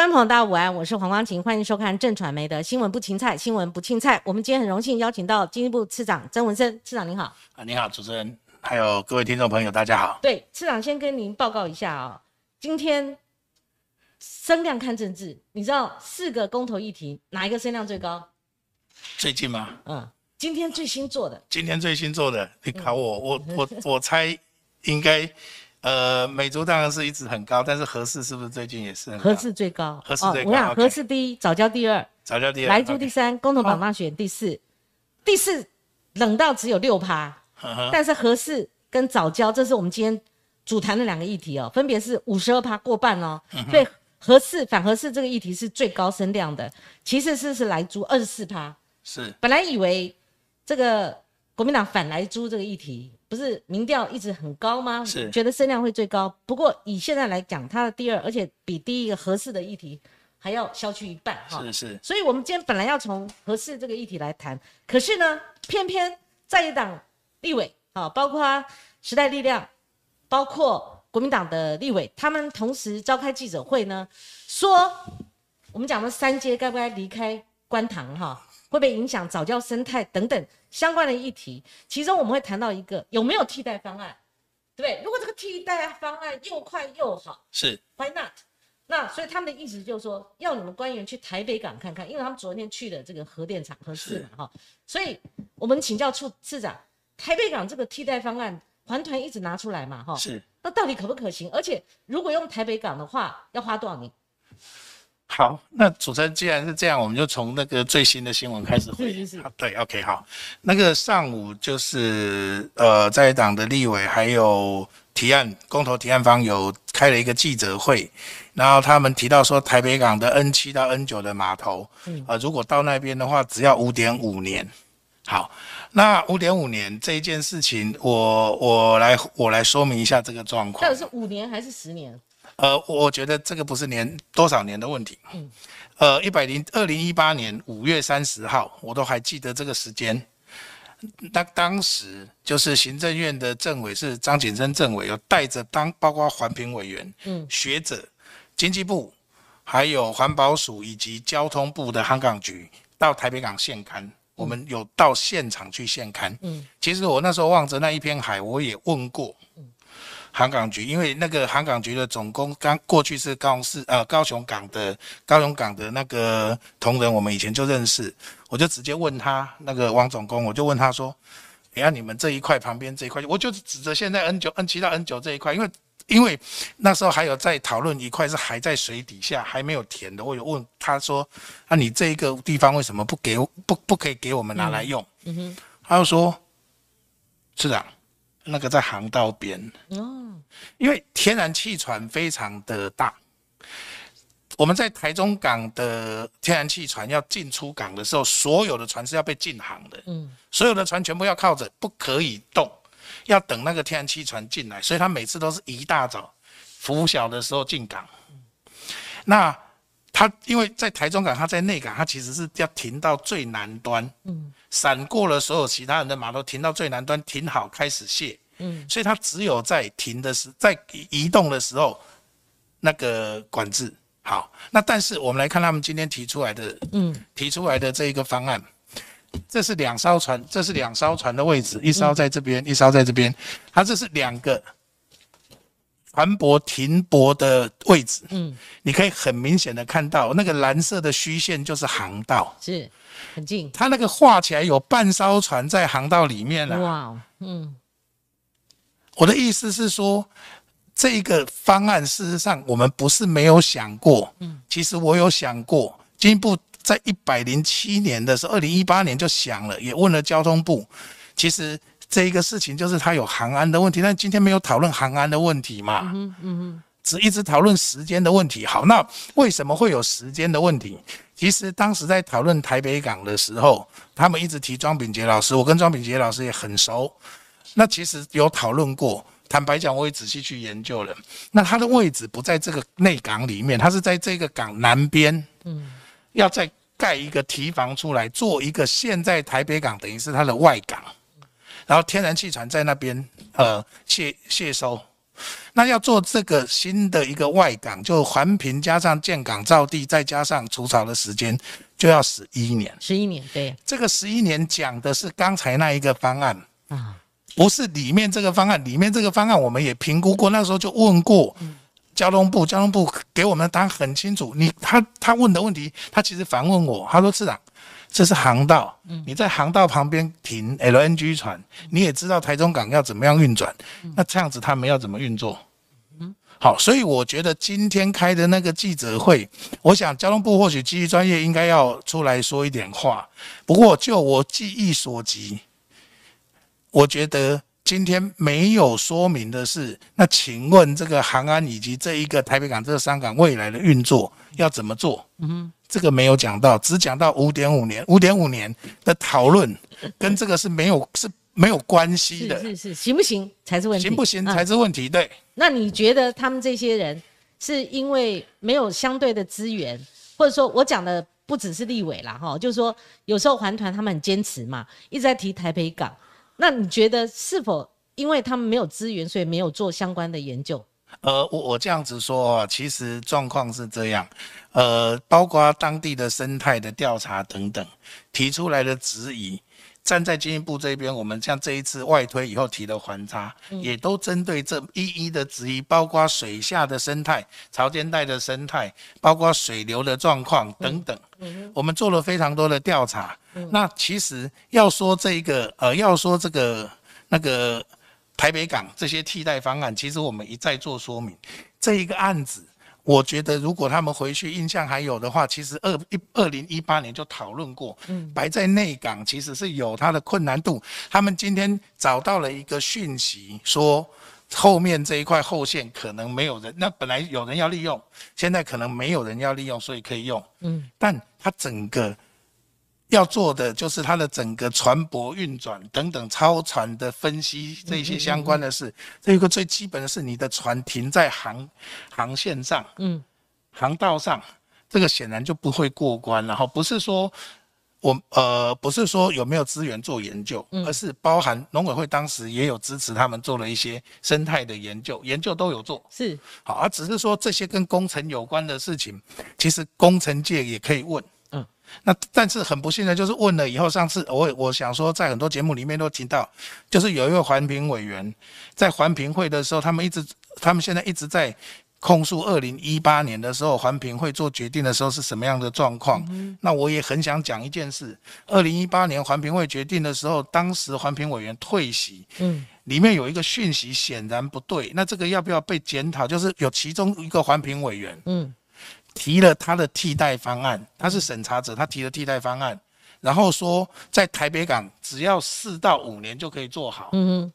观众朋友，大家午安，我是黄光琴，欢迎收看正传媒的新闻不青菜，新闻不青菜。我们今天很荣幸邀请到经济部次长曾文生，次长您好。啊，你好，主持人，还有各位听众朋友，大家好。对，次长先跟您报告一下啊、今天声量看政治，你知道四个公投议题哪一个声量最高？最近吗？嗯，今天最新做的，今天最新做的，你考我，嗯我我我猜应该，呃，美族当然是一直很高，但是合适是不是最近也是很高？合适最高，合适最高我想合适第一，早教第二，早教第二，莱猪第三，共同榜大选第四，第四冷到只有六趴。但是合适跟早教，这是我们今天主谈的两个议题哦，分别是五十二趴过半哦，所以合适反合适这个议题是最高声量的，其次是是来猪二十四趴。是本来以为这个国民党反来猪这个议题不是民调一直很高吗？是觉得声量会最高，不过以现在来讲，它的第二，而且比第一个合适的议题还要消去一半哈。是是，所以我们今天本来要从合适这个议题来谈，可是呢，偏偏在野党立委啊，包括时代力量，包括国民党的立委，他们同时召开记者会呢，说我们讲的三阶该不该离开官塘哈，会不会影响早教生态等等相关的议题？其中我们会谈到一个有没有替代方案，对不对？如果这个替代方案又快又好，是 Why not？那所以他们的意思就是说，要你们官员去台北港看看，因为他们昨天去了这个核电厂核四嘛哈，所以我们请教处次长，台北港这个替代方案，环团一直拿出来嘛哈，是。那到底可不可行？而且如果用台北港的话，要花多少年？好，那主持人既然是这样，我们就从那个最新的新闻开始回应。是是是对，OK，好。那个上午就是呃，在党的立委还有提案公投提案方有开了一个记者会，然后他们提到说，台北港的 N 七到 N 九的码头，呃，如果到那边的话，只要五点五年。好，那五点五年这一件事情，我我来我来说明一下这个状况到底。是五年还是十年？呃，我觉得这个不是年多少年的问题。嗯，呃，一百零二零一八年五月三十号，我都还记得这个时间。那当时就是行政院的政委是张景生政委，有带着当包括环评委员、嗯学者、经济部，还有环保署以及交通部的航港局到台北港现勘。我们有到现场去现勘。嗯，其实我那时候望着那一片海，我也问过航港局，因为那个航港局的总工刚过去是高雄市呃高雄港的高雄港的那个同仁，我们以前就认识，我就直接问他那个王总工，我就问他说，哎呀，你们这一块旁边这一块，我就指着现在 N 九 N 七到 N 九这一块，因为因为那时候还有在讨论一块是还在水底下还没有填的，我有问他说，啊，你这一个地方为什么不给不不可以给我们拿来用？嗯哼，他就说，市长，那个在航道边，哦，因为天然气船非常的大，我们在台中港的天然气船要进出港的时候，所有的船是要被禁航的，嗯，所有的船全部要靠着，不可以动，要等那个天然气船进来，所以他每次都是一大早拂晓的时候进港。那他因为在台中港，它在内港，它其实是要停到最南端，嗯，闪过了所有其他人的码头，停到最南端，停好开始卸，嗯，所以它只有在停的时，在移移动的时候，那个管制。好。那但是我们来看他们今天提出来的，嗯，提出来的这一个方案，这是两艘船，这是两艘船的位置，一艘在这边，一艘在这边，它这是两个船舶停泊的位置，嗯，你可以很明显的看到那个蓝色的虚线就是航道，是很近，它那个画起来有半艘船在航道里面了、哇哦，嗯。我的意思是说，这一个方案事实上我们不是没有想过，嗯，其实我有想过，进一步在一百零七年的时候，二零一八年就想了，也问了交通部，其实这一个事情就是它有航安的问题，但今天没有讨论航安的问题嘛，嗯嗯只一直讨论时间的问题。好，那为什么会有时间的问题？其实当时在讨论台北港的时候，他们一直提庄炳杰老师，我跟庄炳杰老师也很熟。那其实有讨论过，坦白讲，我也仔细去研究了。那它的位置不在这个内港里面，它是在这个港南边，嗯要再盖一个提防出来，做一个现在台北港等于是它的外港，然后天然气船在那边呃卸卸收。那要做这个新的一个外港，就环评加上建港造地，再加上除草的时间，就要十一年。十一年，对这个十一年讲的是刚才那一个方案，啊，不是里面这个方案。里面这个方案我们也评估过，那时候就问过交通部，交通部给我们的答案很清楚。你他他问的问题，他其实反问我，他说市长。这是航道，你在航道旁边停 LNG 船，你也知道台中港要怎么样运转，那这样子他们要怎么运作？好，所以我觉得今天开的那个记者会，我想交通部或许基于专业应该要出来说一点话。不过就我记忆所及，我觉得今天没有说明的是，那请问这个航安以及这一个台北港这个三港未来的运作要怎么做？嗯。这个没有讲到，只讲到五点五年，五点五年的讨论跟这个是没有是没有关系的，是是行不行才是问题，行不行才是问题，对。那你觉得他们这些人是因为没有相对的资源，或者说我讲的不只是立委啦，哈，就是说有时候环团他们很坚持嘛，一直在提台北港，那你觉得是否因为他们没有资源，所以没有做相关的研究？呃，我我这样子说啊，其实状况是这样，呃，包括当地的生态的调查等等提出来的质疑，站在经济部这边，我们像这一次外推以后提的环差，也都针对这一一的质疑，包括水下的生态、潮间带的生态，包括水流的状况等等，我们做了非常多的调查。那其实要说这个，呃，要说这个那个。台北港这些替代方案，其实我们一再做说明。这一个案子，我觉得如果他们回去印象还有的话，其实二一二零一八年就讨论过。嗯，摆在内港其实是有它的困难度。他们今天找到了一个讯息，说后面这一块后线可能没有人，那本来有人要利用，现在可能没有人要利用，所以可以用。嗯，但它整个。要做的就是它的整个船舶运转等等超船的分析，这些相关的事。这一个最基本的是你的船停在航航线上，嗯，航道上，这个显然就不会过关。然后不是说我呃不是说有没有资源做研究，而是包含农委会当时也有支持他们做了一些生态的研究，研究都有做。是好，而只是说这些跟工程有关的事情，其实工程界也可以问。那但是很不幸的就是问了以后，上次我我想说，在很多节目里面都提到，就是有一位环评委员在环评会的时候，他们一直，他们现在一直在控诉二零一八年的时候环评会做决定的时候是什么样的状况。那我也很想讲一件事，二零一八年环评会决定的时候，当时环评委员退席，嗯，里面有一个讯息显然不对，那这个要不要被检讨？就是有其中一个环评委员，嗯。提了他的替代方案，他是审查者，他提了替代方案，然后说在台北港只要四到五年就可以做好。嗯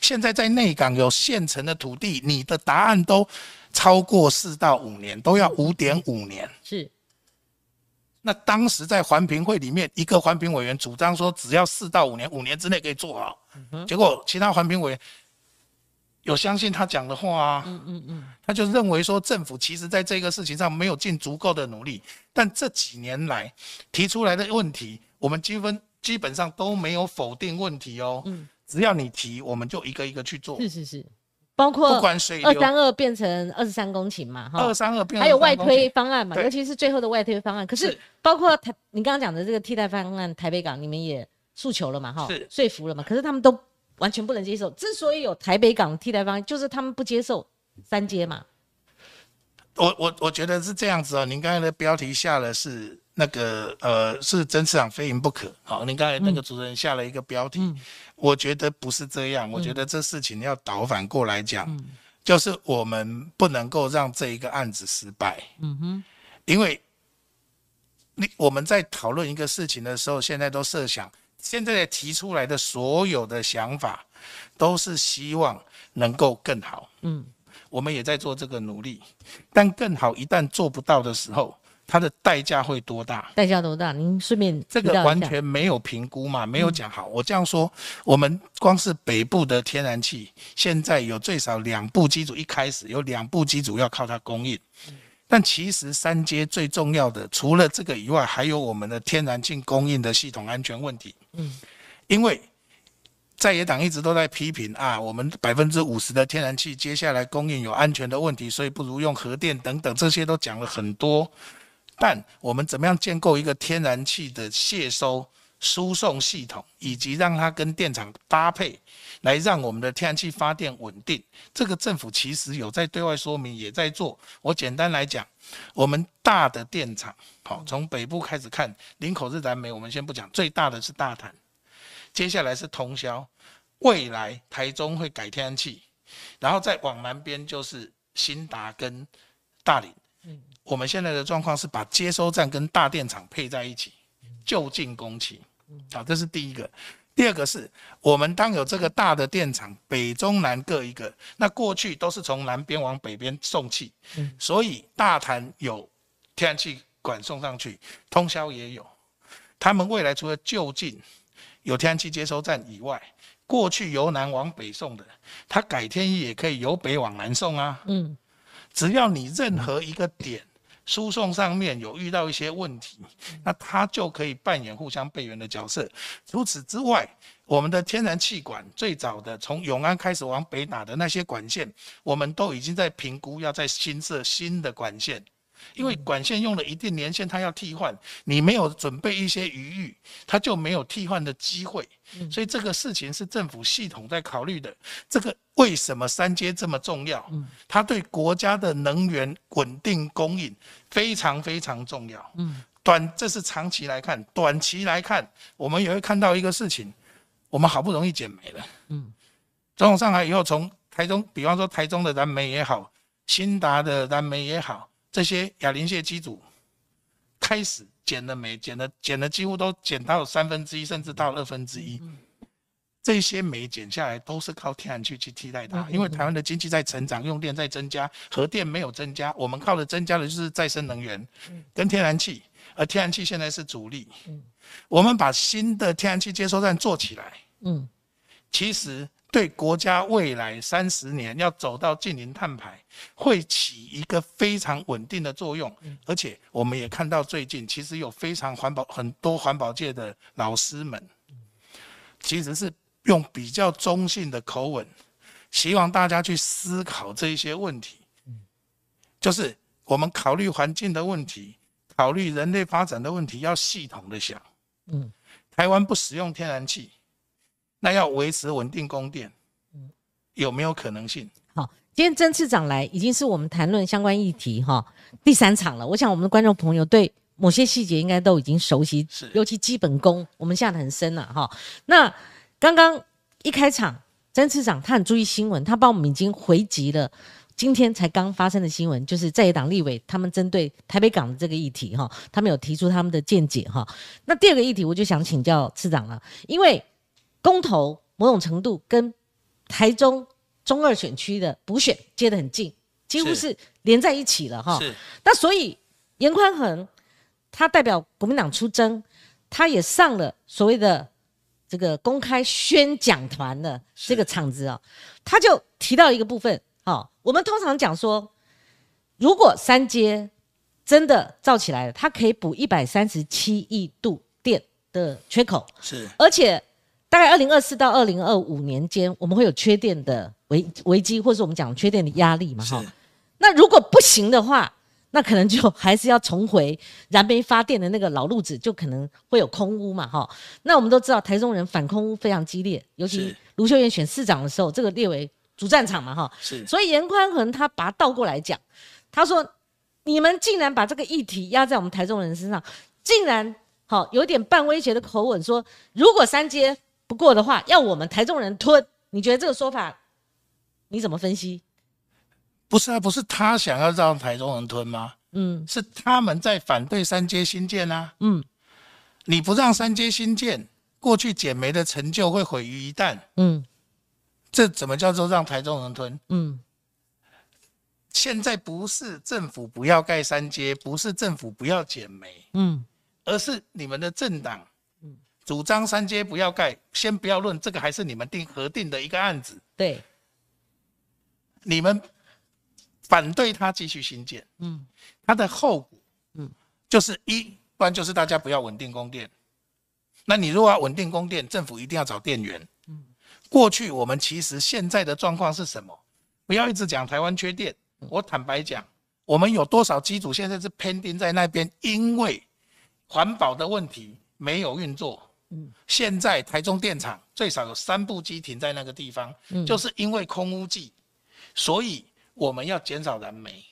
现在在内港有现成的土地，你的答案都超过四到五年，都要五点五年。是。那当时在环评会里面，一个环评委员主张说只要四到五年，五年之内可以做好。结果其他环评委员。有相信他讲的话啊，嗯嗯嗯，他就认为说政府其实在这个事情上没有尽足够的努力，但这几年来提出来的问题，我们积分基本上都没有否定问题哦，嗯，只要你提，我们就一个一个去做，是是是，包括不管水二三二变成二十三公顷嘛，哈，二三二变还有外推方案嘛，尤其是最后的外推方案，可是。包括台你刚刚讲的这个替代方案，台北港你们也诉求了嘛，哈，是。说服了嘛，可是他们都。完全不能接受。之所以有台北港替代方案，就是他们不接受三阶嘛。我我我觉得是这样子哦。您刚才的标题下的是那个呃，是真市场非赢不可。好，您刚才那个主持人下了一个标题，我觉得不是这样。我觉得这事情要倒反过来讲，就是我们不能够让这一个案子失败。嗯哼，因为你我们在讨论一个事情的时候，现在都设想。现在提出来的所有的想法，都是希望能够更好。嗯，我们也在做这个努力，但更好一旦做不到的时候，它的代价会多大？代价多大？您顺便这个完全没有评估嘛？没有讲好。我这样说，我们光是北部的天然气，现在有最少两部机组，一开始有两部机组要靠它供应。但其实三阶最重要的，除了这个以外，还有我们的天然气供应的系统安全问题。嗯，因为在野党一直都在批评啊，我们百分之五十的天然气接下来供应有安全的问题，所以不如用核电等等，这些都讲了很多。但我们怎么样建构一个天然气的卸收输送系统，以及让它跟电厂搭配，来让我们的天然气发电稳定？这个政府其实有在对外说明，也在做。我简单来讲，我们大的电厂，好，从北部开始看，林口日燃煤，我们先不讲，最大的是大潭。接下来是通宵，未来台中会改天然气，然后再往南边就是新达跟大林。嗯，我们现在的状况是把接收站跟大电厂配在一起，就近供气。好，这是第一个。第二个是我们当有这个大的电厂，北中南各一个，那过去都是从南边往北边送气，所以大潭有天然气管送上去，通宵也有。他们未来除了就近。有天然气接收站以外，过去由南往北送的，它改天也可以由北往南送啊。嗯，只要你任何一个点输送上面有遇到一些问题，那它就可以扮演互相备援的角色。除此之外，我们的天然气管最早的从永安开始往北打的那些管线，我们都已经在评估要在新设新的管线。因为管线用了一定年限，它要替换，你没有准备一些余裕，它就没有替换的机会。所以这个事情是政府系统在考虑的。这个为什么三阶这么重要？它对国家的能源稳定供应非常非常重要。嗯，短这是长期来看，短期来看，我们也会看到一个事情，我们好不容易减煤了。嗯，总统上海以后，从台中，比方说台中的燃煤也好，新达的燃煤也好。这些亚磷谢机组开始减了煤，减了减了，几乎都减到三分之一，甚至到二分之一。这些煤减下来都是靠天然气去替代它，因为台湾的经济在成长，用电在增加，核电没有增加，我们靠的增加的就是再生能源跟天然气，而天然气现在是主力。我们把新的天然气接收站做起来，嗯，其实。对国家未来三十年要走到近零碳排，会起一个非常稳定的作用。而且我们也看到最近，其实有非常环保很多环保界的老师们，其实是用比较中性的口吻，希望大家去思考这一些问题。就是我们考虑环境的问题，考虑人类发展的问题，要系统的想。嗯，台湾不使用天然气。那要维持稳定供电，嗯，有没有可能性？好，今天曾次长来已经是我们谈论相关议题哈第三场了。我想我们的观众朋友对某些细节应该都已经熟悉，是尤其基本功我们下得很深了哈。那刚刚一开场，曾次长他很注意新闻，他帮我们已经回击了今天才刚发生的新闻，就是在野党立委他们针对台北港的这个议题哈，他们有提出他们的见解哈。那第二个议题，我就想请教次长了，因为。公投某种程度跟台中中二选区的补选接得很近，几乎是连在一起了哈。是。那所以严宽恒他代表国民党出征，他也上了所谓的这个公开宣讲团的这个场子啊，他就提到一个部分，哈，我们通常讲说，如果三阶真的造起来了，它可以补一百三十七亿度电的缺口，是，而且。大概二零二四到二零二五年间，我们会有缺电的危危机，或者是我们讲缺电的压力嘛？哈。那如果不行的话，那可能就还是要重回燃煤发电的那个老路子，就可能会有空屋嘛？哈。那我们都知道台中人反空屋非常激烈，尤其卢秀燕选市长的时候，这个列为主战场嘛？哈。是。所以严宽恒他把它倒过来讲，他说：“你们竟然把这个议题压在我们台中人身上，竟然好有点半威胁的口吻说，如果三阶。”不过的话，要我们台中人吞，你觉得这个说法你怎么分析？不是啊，不是他想要让台中人吞吗？嗯，是他们在反对三阶新建啊。嗯，你不让三阶新建，过去减煤的成就会毁于一旦。嗯，这怎么叫做让台中人吞？嗯，现在不是政府不要盖三阶，不是政府不要减煤，嗯，而是你们的政党。主张三阶不要盖，先不要论这个，还是你们定核定的一个案子。对，你们反对他继续新建，嗯，它的后果，嗯，就是一，不然就是大家不要稳定供电。那你如果要稳定供电，政府一定要找电源，嗯，过去我们其实现在的状况是什么？不要一直讲台湾缺电，我坦白讲，我们有多少机组现在是偏定在那边，因为环保的问题没有运作。嗯，现在台中电厂最少有三部机停在那个地方，就是因为空污剂，所以我们要减少燃煤。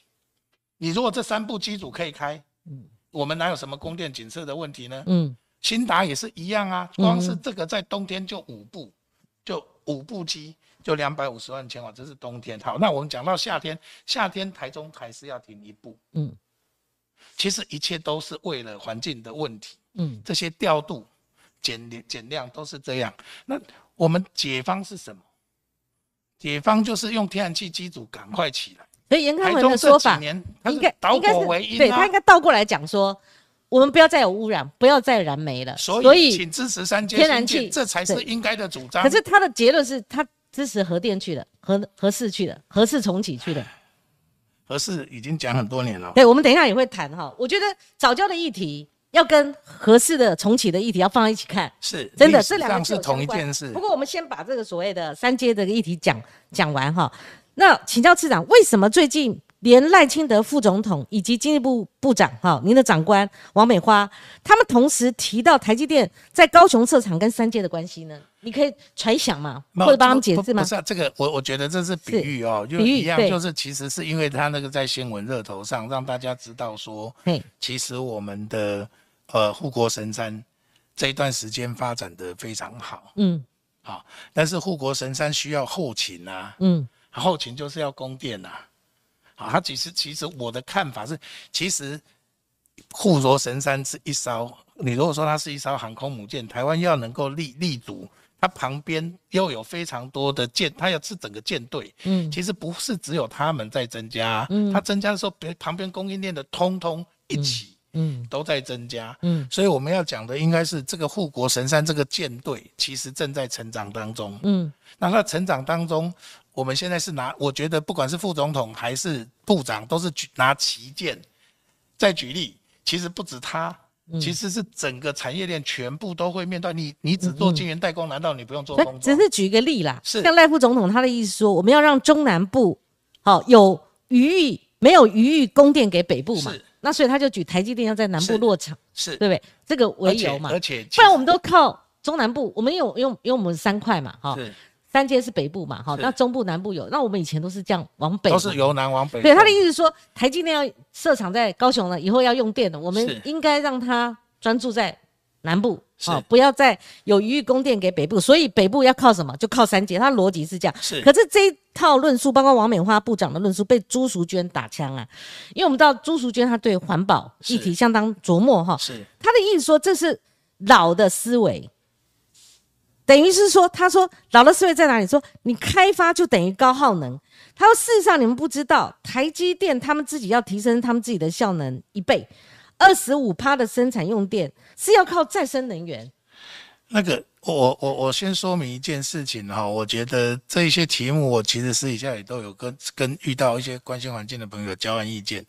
你如果这三部机组可以开，嗯，我们哪有什么供电紧色的问题呢？嗯，新达也是一样啊，光是这个在冬天就五部，就五部机就两百五十万千瓦，这是冬天。好，那我们讲到夏天，夏天台中还是要停一部，嗯，其实一切都是为了环境的问题，嗯，这些调度。减减量都是这样。那我们解方是什么？解方就是用天然气机组赶快起来。所以严康文的说法，应该导果为因。对他应该倒过来讲说，我们不要再有污染，不要再燃煤了。所以，请支持三阶天然气，这才是应该的主张。可是他的结论是他支持核电去了，核核四去了，核四重启去了。核四已经讲很多年了。对，我们等一下也会谈哈。我觉得早教的议题。要跟合适的重启的议题要放在一起看，是真的，这两个是同一件事。不过我们先把这个所谓的三阶的议题讲讲完哈。那请教次长，为什么最近连赖清德副总统以及经济部部长哈，您的长官王美花，他们同时提到台积电在高雄设厂跟三阶的关系呢？你可以揣想嘛？或者帮他们解释吗？不是这个，我我觉得这是比喻哦，就一样，就是其实是因为他那个在新闻热头上，让大家知道说，其实我们的。呃，护国神山这一段时间发展的非常好，嗯，好，但是护国神山需要后勤啊，嗯，后勤就是要供电啊，啊，它其实其实我的看法是，其实护国神山是一艘，你如果说它是一艘航空母舰，台湾要能够立立足，它旁边又有非常多的舰，它要是整个舰队，嗯，其实不是只有他们在增加，嗯，它增加的时候，别旁边供应链的通通一起。嗯，都在增加，嗯，所以我们要讲的应该是这个护国神山这个舰队其实正在成长当中，嗯，那它成长当中，我们现在是拿，我觉得不管是副总统还是部长，都是举拿旗舰。再举例，其实不止他，其实是整个产业链全部都会面对。你，你只做晶圆代工，难道你不用做工只是举一个例啦，是。像赖副总统他的意思说，我们要让中南部好有余裕，没有余裕供电给北部嘛。那所以他就举台积电要在南部落场，是对不对？这个为由嘛，而且不然我们都靠中南部，我们有用用我们三块嘛，哈，三阶是北部嘛，哈，那中部南部有，那我们以前都是这样往北，都是由南往北。对，他的意思说台积电要设厂在高雄了，以后要用电的，我们应该让他专注在。南部哦，不要再有余裕供电给北部，所以北部要靠什么？就靠三阶。他逻辑是这样。是。可是这一套论述，包括王美花部长的论述，被朱淑娟打枪啊。因为我们知道朱淑娟她对环保议题相当琢磨哈。是。他的意思说这是老的思维，等于是说，她说老的思维在哪里？说你开发就等于高耗能。他说事实上你们不知道，台积电他们自己要提升他们自己的效能一倍。二十五趴的生产用电是要靠再生能源。那个，我我我先说明一件事情哈，我觉得这一些题目，我其实私底下也都有跟跟遇到一些关心环境的朋友交换意见。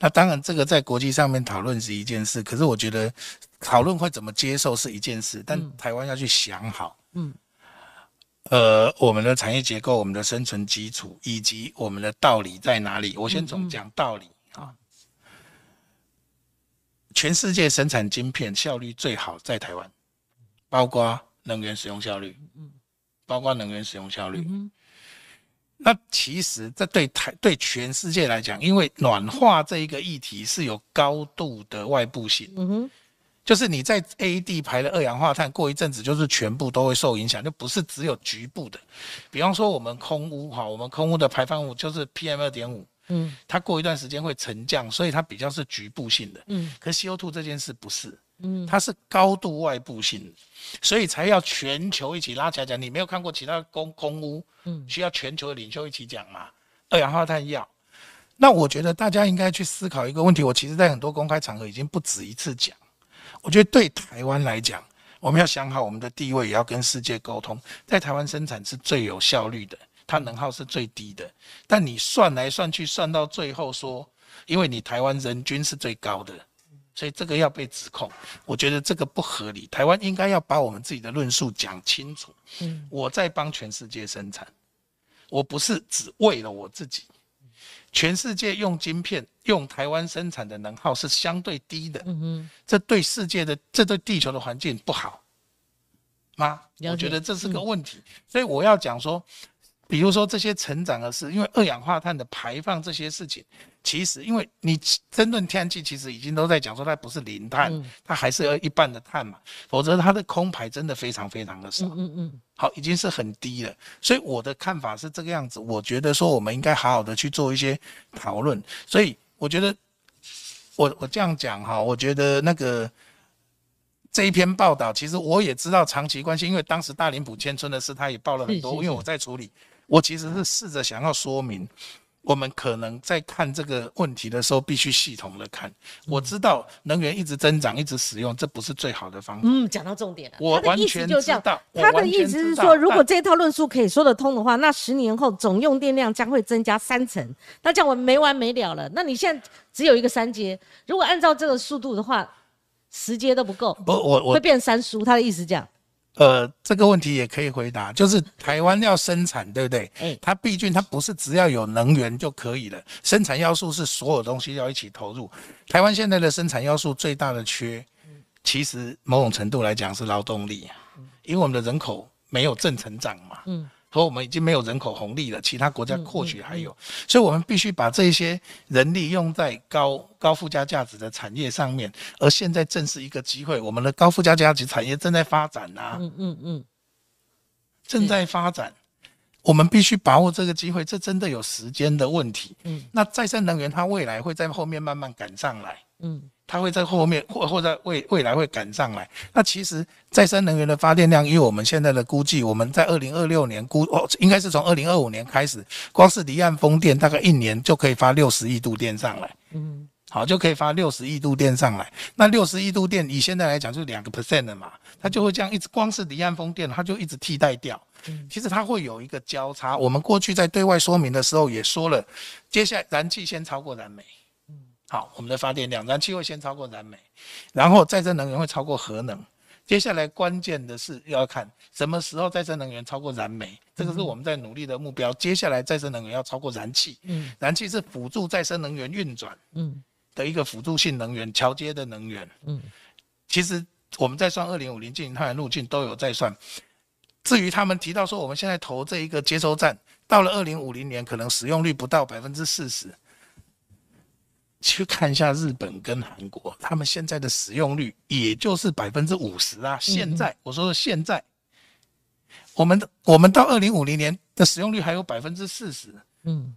那当然，这个在国际上面讨论是一件事，可是我觉得讨论会怎么接受是一件事，但台湾要去想好，嗯，呃，我们的产业结构、我们的生存基础以及我们的道理在哪里？我先从讲道理。全世界生产晶片效率最好在台湾，包括能源使用效率，嗯，包括能源使用效率。那其实这对台对全世界来讲，因为暖化这一个议题是有高度的外部性，嗯哼，就是你在 A 地排的二氧化碳，过一阵子就是全部都会受影响，就不是只有局部的。比方说我们空污哈，我们空污的排放物就是 PM 二点五。嗯，它过一段时间会沉降，所以它比较是局部性的。嗯，可 CO2 这件事不是，嗯，它是高度外部性的，所以才要全球一起拉起来讲。你没有看过其他公公屋，嗯，需要全球的领袖一起讲嘛？二氧化碳要，那我觉得大家应该去思考一个问题。我其实在很多公开场合已经不止一次讲，我觉得对台湾来讲，我们要想好我们的地位，也要跟世界沟通，在台湾生产是最有效率的。它能耗是最低的，但你算来算去算到最后说，因为你台湾人均是最高的，所以这个要被指控，我觉得这个不合理。台湾应该要把我们自己的论述讲清楚。嗯，我在帮全世界生产，我不是只为了我自己。全世界用晶片、用台湾生产的能耗是相对低的，嗯嗯，这对世界的、这对地球的环境不好吗？我觉得这是个问题，所以我要讲说，比如说这些成长的事，因为二氧化碳的排放这些事情，其实因为你争论天然气，其实已经都在讲说它不是零碳，它还是要一半的碳嘛，否则它的空排真的非常非常的少，嗯嗯。好，已经是很低了，所以我的看法是这个样子。我觉得说我们应该好好的去做一些讨论。所以我觉得，我我这样讲哈，我觉得那个这一篇报道，其实我也知道长期关系，因为当时大林埔迁村的事，他也报了很多，因为我在处理，我其实是试着想要说明。我们可能在看这个问题的时候，必须系统的看。我知道能源一直增长，一直使用，这不是最好的方法。嗯，讲到重点了。我完全知道。他的意思是说，如果这套论述可以说得通的话，那十年后总用电量将会增加三成，那这样我没完没了了。那你现在只有一个三阶，如果按照这个速度的话，十阶都不够。不，我我会变三叔。他的意思这样。呃，这个问题也可以回答，就是台湾要生产，对不对？哎，它毕竟它不是只要有能源就可以了，生产要素是所有东西要一起投入。台湾现在的生产要素最大的缺，其实某种程度来讲是劳动力，因为我们的人口没有正成长嘛。嗯。和我们已经没有人口红利了，其他国家或许还有，所以我们必须把这些人力用在高高附加价值的产业上面。而现在正是一个机会，我们的高附加价值产业正在发展呐，嗯嗯嗯，正在发展，我们必须把握这个机会，这真的有时间的问题。嗯，那再生能源它未来会在后面慢慢赶上来。嗯。它会在后面或或在未未来会赶上来。那其实再生能源的发电量，以我们现在的估计，我们在二零二六年估哦，应该是从二零二五年开始，光是离岸风电大概一年就可以发六十亿度电上来。嗯，好，就可以发六十亿度电上来。那六十亿度电以现在来讲，就两个 percent 的嘛，它就会这样一直，光是离岸风电，它就一直替代掉。嗯，其实它会有一个交叉。我们过去在对外说明的时候也说了，接下来燃气先超过燃煤。好，我们的发电量，燃气会先超过燃煤，然后再生能源会超过核能。接下来关键的是要看什么时候再生能源超过燃煤，这个是我们在努力的目标。接下来再生能源要超过燃气，嗯，燃气是辅助再生能源运转，嗯，的一个辅助性能源、桥接的能源，嗯，其实我们在算二零五零净零碳源路径都有在算。至于他们提到说我们现在投这一个接收站，到了二零五零年可能使用率不到百分之四十。去看一下日本跟韩国，他们现在的使用率也就是百分之五十啊。现在我说的现在，我们的我们到二零五零年的使用率还有百分之四十。嗯，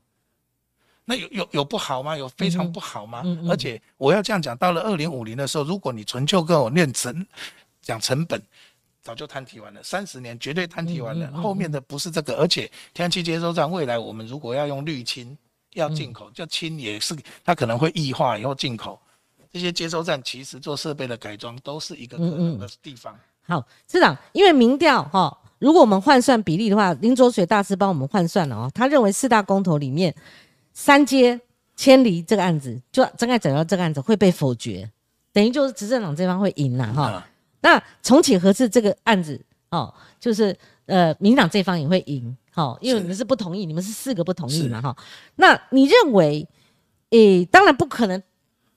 那有有有不好吗？有非常不好吗？而且我要这样讲，到了二零五零的时候，如果你纯就跟我念成讲成本，早就摊提完了，三十年绝对摊提完了。后面的不是这个，而且天然气接收站未来我们如果要用滤清。要进口，就氢也是，它可能会异化以后进口。这些接收站其实做设备的改装都是一个可能的地方。好，市长，因为民调哈，如果我们换算比例的话，林卓水大师帮我们换算了哦，他认为四大公投里面，三阶千里这个案子，就真爱整到这个案子会被否决，等于就是执政党这方会赢了哈。那重启核四这个案子哦，就是呃，民党这方也会赢。好，因为你们是不同意，你们是四个不同意嘛，哈。那你认为，诶，当然不可能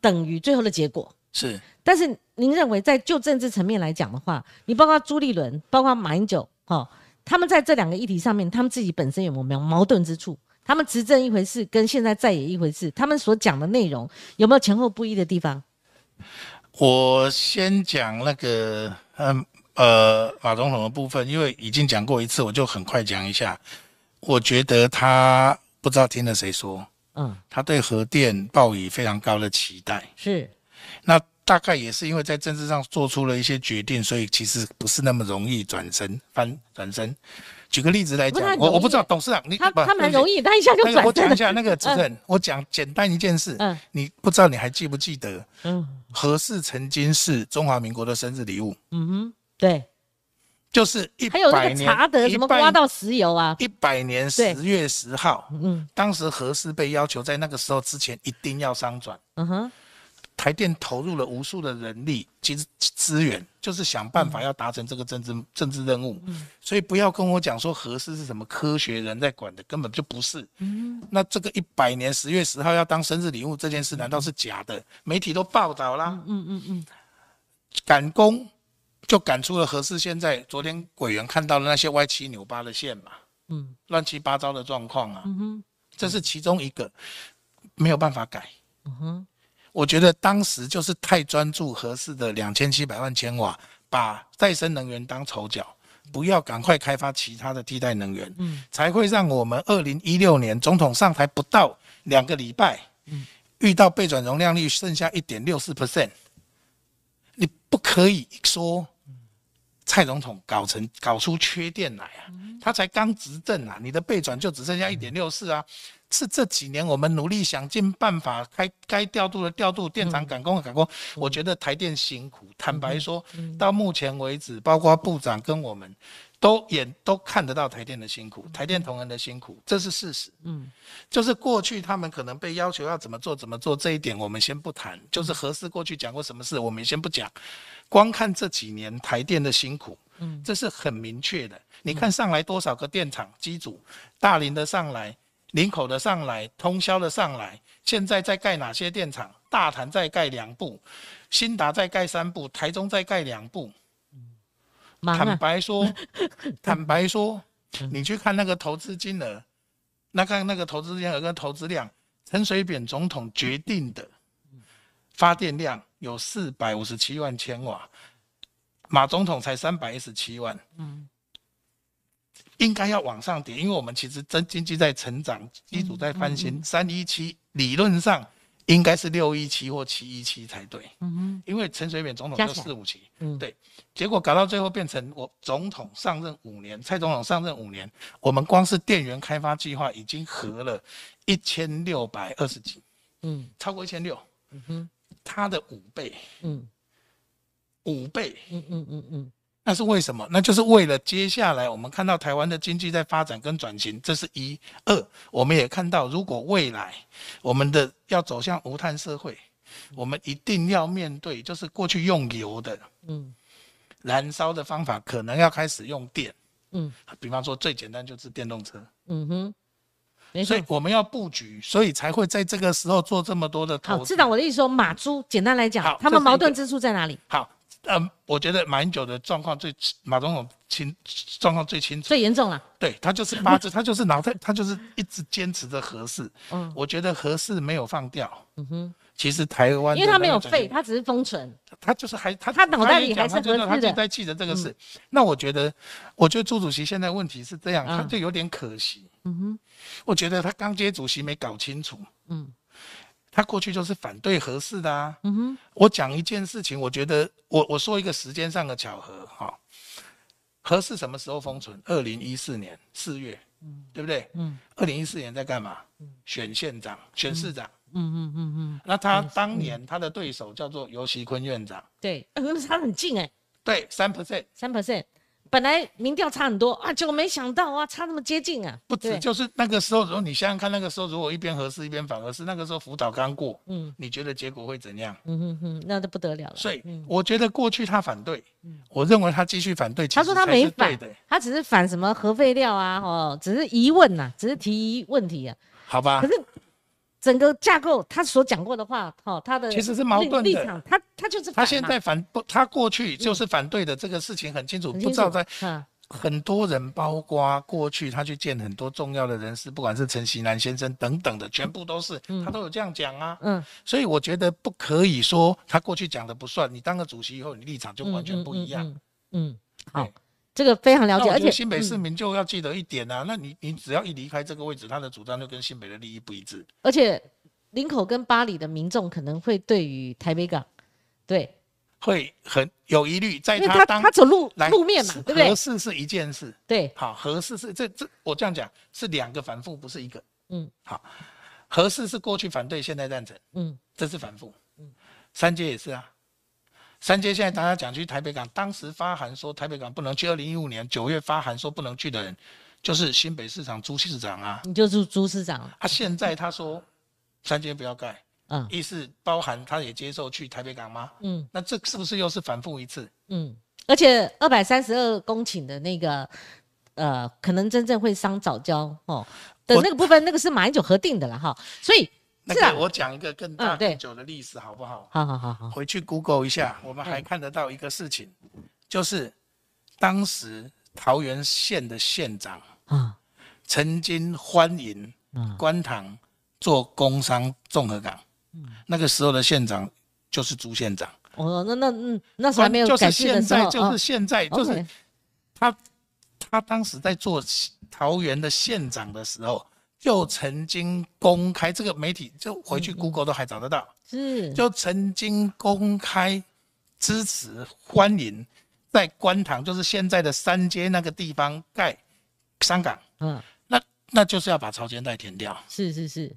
等于最后的结果是。但是您认为，在就政治层面来讲的话，你包括朱立伦，包括马英九，哈，他们在这两个议题上面，他们自己本身有没有矛盾之处？他们执政一回事，跟现在在也一回事，他们所讲的内容有没有前后不一的地方？我先讲那个，嗯。呃，马总统的部分，因为已经讲过一次，我就很快讲一下。我觉得他不知道听了谁说，嗯，他对核电抱以非常高的期待。是，那大概也是因为在政治上做出了一些决定，所以其实不是那么容易转身翻转身。举个例子来讲，我我不知道董事长你他他蛮容易，他一下就转身。我讲一下那个主任，我讲简单一件事，嗯，你不知道你还记不记得？嗯，何氏曾经是中华民国的生日礼物。嗯哼。对，就是一还有那个查德什么挖到石油啊？一百年十月十号，嗯，当时何氏被要求在那个时候之前一定要商转，嗯哼，台电投入了无数的人力及资源，就是想办法要达成这个政治政治任务。所以不要跟我讲说何氏是什么科学人在管的，根本就不是。嗯那这个一百年十月十号要当生日礼物这件事，难道是假的？媒体都报道啦。嗯嗯嗯，赶工就赶出了合适。现在昨天委员看到的那些歪七扭八的线嘛，嗯，乱七八糟的状况啊。嗯哼，这是其中一个，没有办法改。嗯哼。我觉得当时就是太专注合适的两千七百万千瓦，把再生能源当丑角，不要赶快开发其他的替代能源，嗯，才会让我们二零一六年总统上台不到两个礼拜，嗯，遇到备转容量率剩下一点六四 percent，你不可以说蔡总统搞成搞出缺电来啊，他才刚执政啊，你的背转就只剩下一点六四啊。是这几年我们努力想尽办法该该调度的调度，电厂赶工的赶工。我觉得台电辛苦，坦白说，到目前为止，包括部长跟我们，都也都看得到台电的辛苦，台电同仁的辛苦，这是事实。嗯，就是过去他们可能被要求要怎么做怎么做，这一点我们先不谈。就是何事过去讲过什么事，我们先不讲。光看这几年台电的辛苦，嗯，这是很明确的。你看上来多少个电厂机组，大林的上来。林口的上来，通宵的上来，现在在盖哪些电厂？大潭在盖两部，新达在盖三部，台中再盖两部。坦白说，坦白说，你去看那个投资金额，那看那个投资金额跟投资量，陈水扁总统决定的发电量有四百五十七万千瓦，马总统才三百一十七万。嗯。应该要往上叠，因为我们其实真经济在成长，基础在翻新。三一七理论上应该是六一七或七一七才对。嗯哼，因为陈水扁总统就四五七，嗯，对。结果搞到最后变成我总统上任五年，蔡总统上任五年，我们光是电源开发计划已经合了一千六百二十几，嗯，超过一千六。嗯哼，它的五倍，嗯，五倍，嗯嗯嗯嗯。那是为什么？那就是为了接下来我们看到台湾的经济在发展跟转型，这是一二。我们也看到，如果未来我们的要走向无碳社会，我们一定要面对，就是过去用油的，嗯，燃烧的方法可能要开始用电，嗯，比方说最简单就是电动车，嗯哼，所以我们要布局，所以才会在这个时候做这么多的投。好，知道我的意思说，马猪简单来讲，他们矛盾之处在哪里？好。嗯，我觉得马英九的状况最马总统清状况最清楚，最严重了。对他就是八字，他就是脑袋，他就是一直坚持着合适。嗯，我觉得合适没有放掉。嗯哼，其实台湾因为他没有废，他只是封存。他就是还他他脑袋里还是合适他就在记着这个事。那我觉得，我觉得朱主席现在问题是这样，他就有点可惜。嗯哼，我觉得他刚接主席没搞清楚。嗯。他过去就是反对合适的啊。嗯哼，我讲一件事情，我觉得我我说一个时间上的巧合哈。合适什么时候封存？二零一四年四月，嗯，对不对？嗯，二零一四年在干嘛？选县长，选市长。嗯嗯嗯嗯。那他当年他的对手叫做尤其坤院长。对，呃，他很近哎。对，三 percent，三 percent。本来民调差很多啊，结果没想到啊，差那么接近啊！不止，就是那个时候，如果你想想看，那个时候如果一边合适一边反合适，那个时候辅导刚过，嗯，你觉得结果会怎样？嗯哼哼，那就不得了了。所以我觉得过去他反对，我认为他继续反对，他说他没反，他只是反什么核废料啊，哦，只是疑问呐，只是提问题啊。好吧。可是。整个架构，他所讲过的话，哈，他的其实是矛盾的。他他就是他现在反不，他过去就是反对的这个事情很清楚，不知道在很多人，包括过去他去见很多重要的人士，不管是陈锡南先生等等的，全部都是他都有这样讲啊。嗯，所以我觉得不可以说他过去讲的不算，你当了主席以后，你立场就完全不一样。嗯，好，这个非常了解。而且新北市民就要记得一点啊，那你你只要一离开这个位置，他的主张就跟新北的利益不一致。而且林口跟巴黎的民众可能会对于台北港，对。会很有疑虑，在他当他走路路面嘛，对不对？合适是一件事，对，好，合适是这这我这样讲是两个反复，不是一个，嗯，好，合适是过去反对，现在赞成，嗯，这是反复，嗯，三阶也是啊，三阶现在大家讲去台北港，当时发函说台北港不能去，二零一五年九月发函说不能去的人，就是新北市长朱市长啊，你就是朱市长，他现在他说三阶不要盖。嗯意思包含他也接受去台北港吗？嗯那这是不是又是反复一次？嗯，而且二百三十二公顷的那个呃，可能真正会伤早教哦的那个部分，那个是马英九核定的了哈，所以那个我讲一个更大更久的历史好不好？好好好好，回去 Google 一下，我们还看得到一个事情，就是当时桃园县的县长啊曾经欢迎啊观塘做工商综合港，嗯。那个时候的县长就是朱县长，哦，那那嗯那时候还没有就是改制的现时候，在就是现在哦就是他他当时在做桃园的县长的时候，就曾经公开这个媒体，就回嗯去 Google 都还找得到，是就曾经公开支持欢迎在观塘，就是现在的三街那个地方盖商港，嗯那那就是要把潮间带填掉。是是是。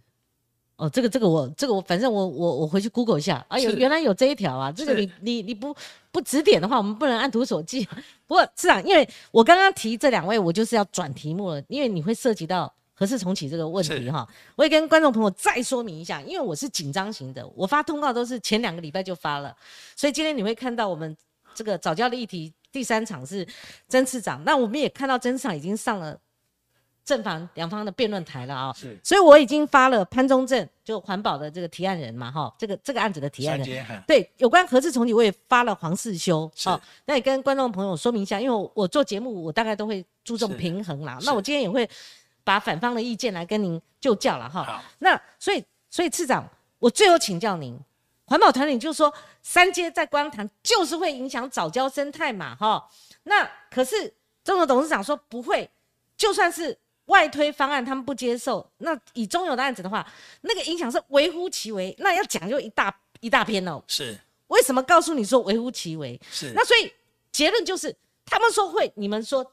哦，这个这个我这个我反正我我我回去 Google 一下，哎呦，原来有这一条啊！这个你你你不不指点的话，我们不能按图索骥。不过市长，因为我刚刚提这两位，我就是要转题目了，因为你会涉及到何事重启这个问题哈。我也跟观众朋友再说明一下，因为我是紧张型的，我发通告都是前两个礼拜就发了，所以今天你会看到我们这个早教的议题第三场是曾次长，那我们也看到曾次长已经上了正反两方的辩论台了啊、是。所以我已经发了潘宗正就环保的这个提案人嘛哈，这个这个案子的提案人。对，有关核四重启，我也发了黄世修，是。哦，那也跟观众朋友说明一下，因为我我做节目，我大概都会注重平衡啦。那我今天也会把反方的意见来跟您就教了哈。那所以所以次长，我最后请教您，环保团体就说三阶在观塘就是会影响早教生态嘛哈。那可是中油董事长说不会，就算是外推方案他们不接受，那以中油的案子的话，那个影响是微乎其微，那要讲究一大一大篇哦。是为什么告诉你说微乎其微？是那所以结论就是，他们说会，你们说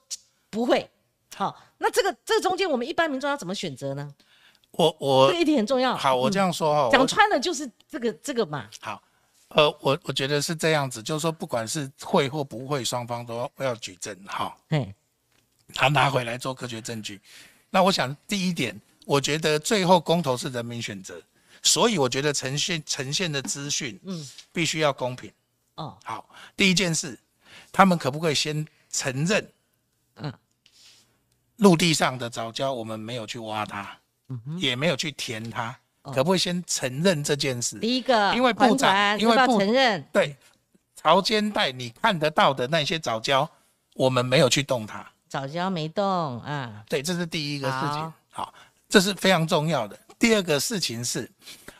不会。好，那这个这个中间，我们一般民众要怎么选择呢？这我我个议题很重要。好，我这样说哦，讲我穿了就是这个这个嘛。好，呃，我我觉得是这样子，就是说不管是会或不会，双方都要举证哈，嗯，他拿回来做科学证据。那我想第一点，我觉得最后公投是人民选择，所以我觉得呈现呈现的资讯，嗯，必须要公平。哦，好，第一件事，他们可不可以先承认，嗯，陆地上的藻礁我们没有去挖它，嗯也没有去填它，哦可不可以先承认这件事？第一个，因为部长因为部承认，对，潮间带你看得到的那些藻礁，我们没有去动它。早教没动啊。对，这是第一个事情好。好，这是非常重要的。第二个事情是，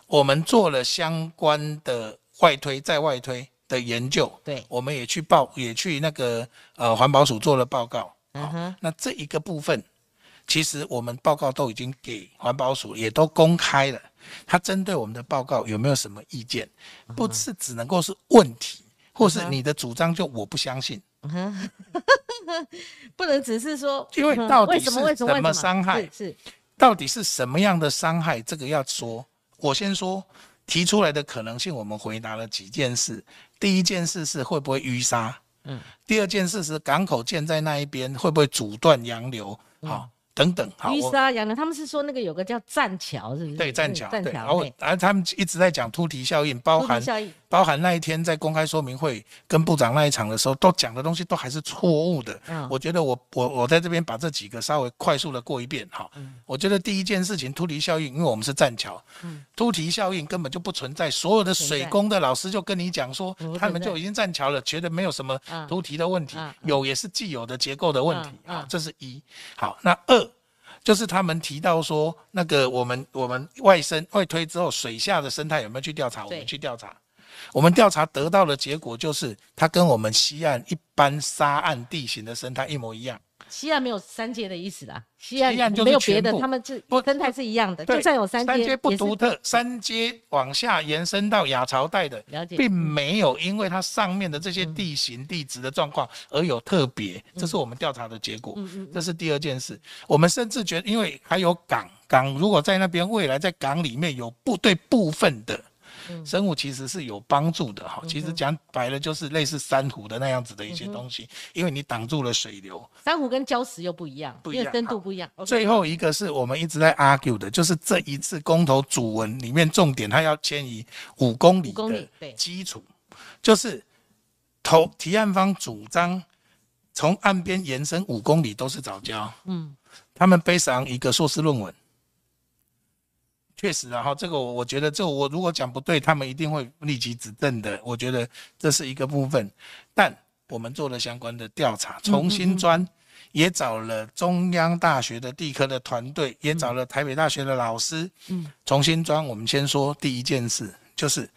我们做了相关的外推，在外推的研究，对，我们也去报，也去那个呃环保署做了报告。好嗯哼，那这一个部分，其实我们报告都已经给环保署，也都公开了。他针对我们的报告有没有什么意见？不是只能够是问题，或是你的主张就我不相信。不能只是说，因为嗯到底是什么伤害是是到底是什么样的伤害？这个要说。我先说提出来的可能性，我们回答了几件事。第一件事是会不会淤沙，嗯，第二件事是港口建在那一边会不会阻断洋流，好、等等。好，洋流，他们是说那个有个叫栈桥，是不是？对栈桥，对，栈桥，然后而他们一直在讲突堤效应，包含包含那一天在公开说明会跟部长那一场的时候，都讲的东西都还是错误的。嗯我觉得我我我在这边把这几个稍微快速的过一遍哈。嗯我觉得第一件事情，突提效应，因为我们是栈桥，突提效应根本就不存在。所有的水工的老师就跟你讲说他们就已经栈桥了，觉得没有什么嗯突提的问题嗯，有也是既有的结构的问题。嗯嗯好，这是一。好，那二。就是他们提到说，那个我们我们外生外推之后，水下的生态有没有去调查？我们去调查，我们调查得到的结果就是，它跟我们西岸一般沙岸地形的生态一模一样。西岸没有三阶的意思啦，西西岸就没有别的全，部他们是不生态是一样的，就算有三阶，三阶不独特，三阶往下延伸到亚潮带的，了解，并没有因为它上面的这些地形地质的状况而有特别，这是我们调查的结果。嗯嗯这是第二件事。我们甚至觉得，因为还有港港，如果在那边未来在港里面有部对部分的生物其实是有帮助的哈。其实讲白了就是类似珊瑚的那样子的一些东西，因为你挡住了水流。珊瑚跟礁石又不一样，不一样因为深度不一样。最后一个是我们一直在 argue 的，就是这一次公投主文里面重点，它要迁移五公里的对基础，就是投提案方主张从岸边延伸五公里都是早教，嗯，他们背上一个硕士论文。确实啊，哈，这个我我觉得，这我如果讲不对，他们一定会立即指正的。我觉得这是一个部分，但我们做了相关的调查，重新专也找了中央大学的地科的团队，也找了台北大学的老师，嗯，重新钻。我们先说第一件事，就是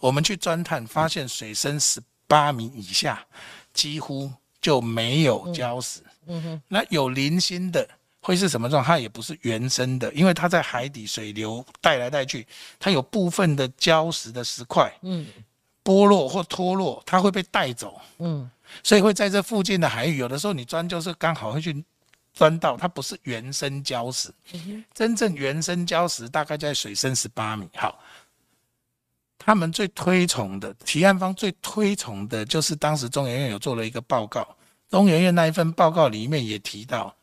我们去钻探，发现水深十八米以下几乎就没有礁石，嗯哼，那有零星的会是什么状态？它也不是原生的，因为它在海底水流带来带去，它有部分的礁石的石块嗯剥落或脱落，它会被带走，嗯所以会在这附近的海域，有的时候你钻就是刚好会去钻到，它不是原生礁石，真正原生礁石大概在水深十八米。好。他们最推崇的提案方最推崇的就是当时中研院有做了一个报告，中研院那一份报告里面也提到，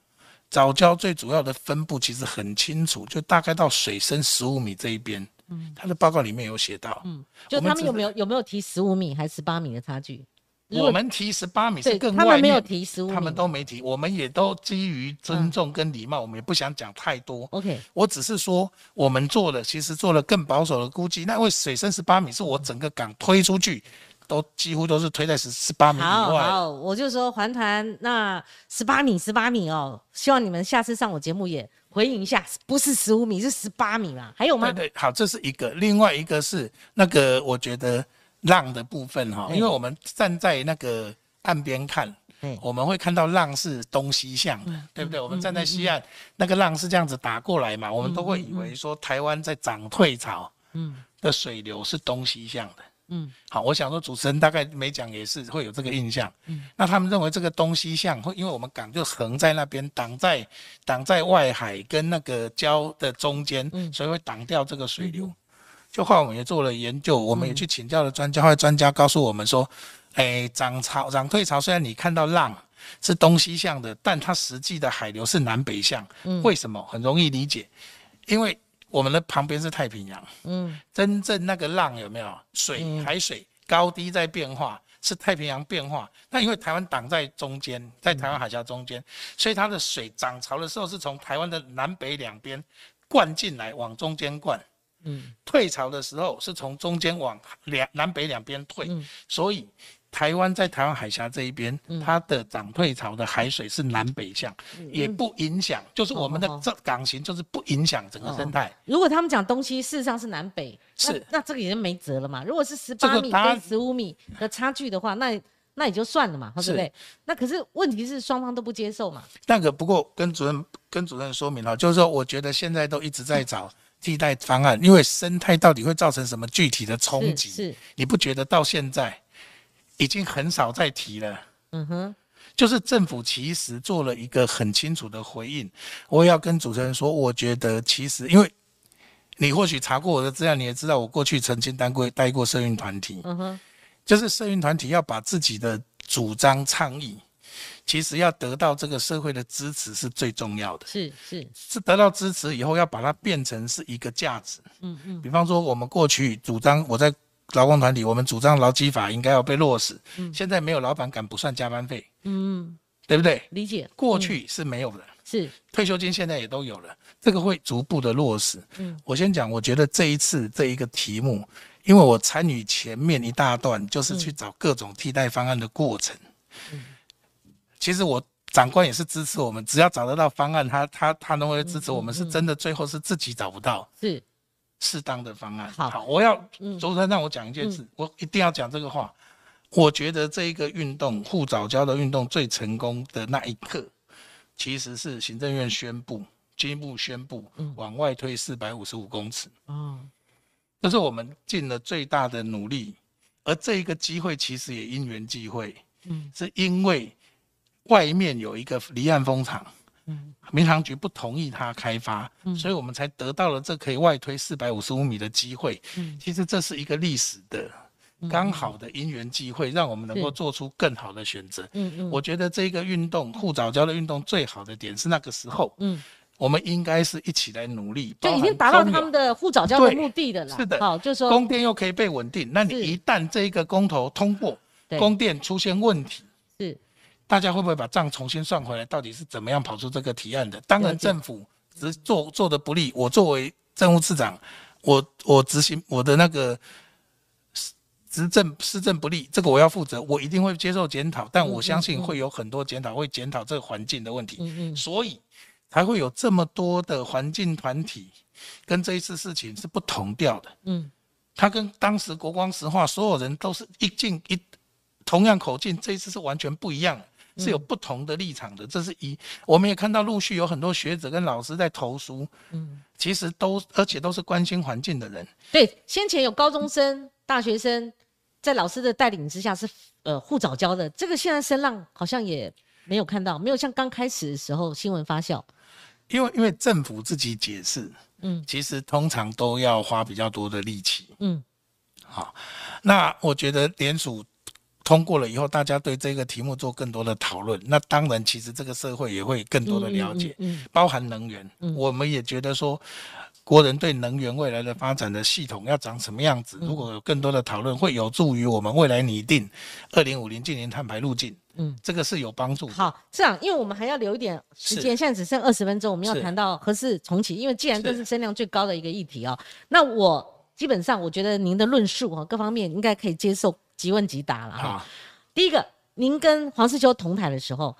早教最主要的分布其实很清楚，就大概到水深十五米这一边。嗯，他的报告里面有写到，嗯，就他们有没有有没有提十五米还是十八米的差距？我们提十八米是更外他们没有，提十五米，他们都没提，我们也都基于尊重跟礼貌，我们也不想讲太多。OK。我只是说，我们做的其实做了更保守的估计。那因为水深十八米是我整个港推出去，都几乎都是推在十十八米以外。好好，我就说环团那十八米，十八米哦，希望你们下次上我节目也回应一下，不是十五米，是十八米嘛？还有吗对？对，好，这是一个。另外一个是那个，我觉得浪的部分哈，嗯因为我们站在那个岸边看，对我们会看到浪是东西向的，对不对？我们站在西岸，那个浪是这样子打过来嘛，我们都会以为说台湾在涨退潮，嗯的水流是东西向的。嗯好，我想说主持人大概没讲也是会有这个印象。嗯那他们认为这个东西向会，因为我们港就横在那边，挡在挡在外海跟那个礁的中间，嗯所以会挡掉这个水流。就后来我们也做了研究，我们也去请教了专家，后来专家告诉我们说，哎，涨潮涨退潮虽然你看到浪是东西向的，但它实际的海流是南北向。嗯为什么？很容易理解，因为我们的旁边是太平洋。嗯真正那个浪有没有水、嗯海水高低在变化，是太平洋变化。那因为台湾挡在中间，在台湾海峡中间，所以它的水涨潮的时候是从台湾的南北两边灌进来，往中间灌。嗯退潮的时候是从中间往两南北两边退，嗯所以台湾在台湾海峡这一边，它的涨退潮的海水是南北向，也不影响，就是我们的这港型就是不影响整个生态。如果他们讲东西，事实上是南北，是那这个也就没辙了嘛。如果是十八米跟十五米的差距的话，那那也就算了嘛，对不对？那可是问题是双方都不接受嘛。那个不过跟主任跟主任说明了，就是说我觉得现在都一直在找 替代方案，因为生态到底会造成什么具体的冲击？是是，你不觉得到现在已经很少再提了？嗯哼，就是政府其实做了一个很清楚的回应。我也要跟主持人说，我觉得其实因为你或许查过我的资料，你也知道我过去曾经当过带过社运团体，嗯哼，就是社运团体要把自己的主张倡议，其实要得到这个社会的支持是最重要的。是是，是得到支持以后，要把它变成是一个价值。嗯嗯比方说，我们过去主张我在劳工团体，我们主张劳基法应该要被落实。现在没有老板敢不算加班费，嗯，对不对？理解。嗯过去是没有的，是退休金现在也都有了，这个会逐步的落实。嗯我先讲，我觉得这一次这一个题目，因为我参与前面一大段，就是去找各种替代方案的过程。其实我长官也是支持我们，只要找得到方案，他他他都会支持我们。是真的，最后是自己找不到是，适当的方案。好我要嗯主持人让我讲一件事，我一定要讲这个话。我觉得这一个运动护早教的运动最成功的那一刻，其实是行政院宣布，进一步宣布往外推四百五十五公尺，嗯，这是我们尽了最大的努力。而这一个机会其实也因缘际会，嗯是因为外面有一个离岸风场，民航局不同意他开发，所以我们才得到了这可以外推四百五十五米的机会。嗯其实这是一个历史的刚好的因缘机会，让我们能够做出更好的选择。嗯嗯我觉得这个运动护早教的运动最好的点是那个时候，嗯，我们应该是一起来努力，就已经达到他们的护早教的目的的啦。是的好，就是说供电又可以被稳定。那你一旦这个公投通过对，供电出现问题，是大家会不会把账重新算回来？到底是怎么样跑出这个提案的？当然，政府只做做的不利。我作为政务次长，我我执行我的那个施执政施政不利，这个我要负责，我一定会接受检讨。但我相信会有很多检讨会检讨这个环境的问题，嗯嗯所以才会有这么多的环境团体跟这一次事情是不同调的。嗯他跟当时国光石化所有人都是一进一同样口径，这一次是完全不一样的，是有不同的立场的。这是一，我们也看到陆续有很多学者跟老师在投书，嗯，其实都而且都是关心环境的人。对，先前有高中生、大学生在老师的带领之下是呃护早教的，这个现在声浪好像也没有看到，没有像刚开始的时候新闻发酵。因为因为政府自己解释，嗯其实通常都要花比较多的力气。嗯好那我觉得联署通过了以后，大家对这个题目做更多的讨论，那当然其实这个社会也会更多的了解。嗯嗯包含能源，我们也觉得说，国人对能源未来的发展的系统要长什么样子，如果有更多的讨论，会有助于我们未来拟定二零五零近零碳排路径。嗯，这个是有帮助。好，这样，因为我们还要留一点时间，现在只剩二十分钟，我们要谈到何时重启，因为既然这是是声量最高的一个议题哦，那我基本上我觉得您的论述哈，各方面应该可以接受，即问即答了哈。好，第一个，您跟黄世秋同台的时候，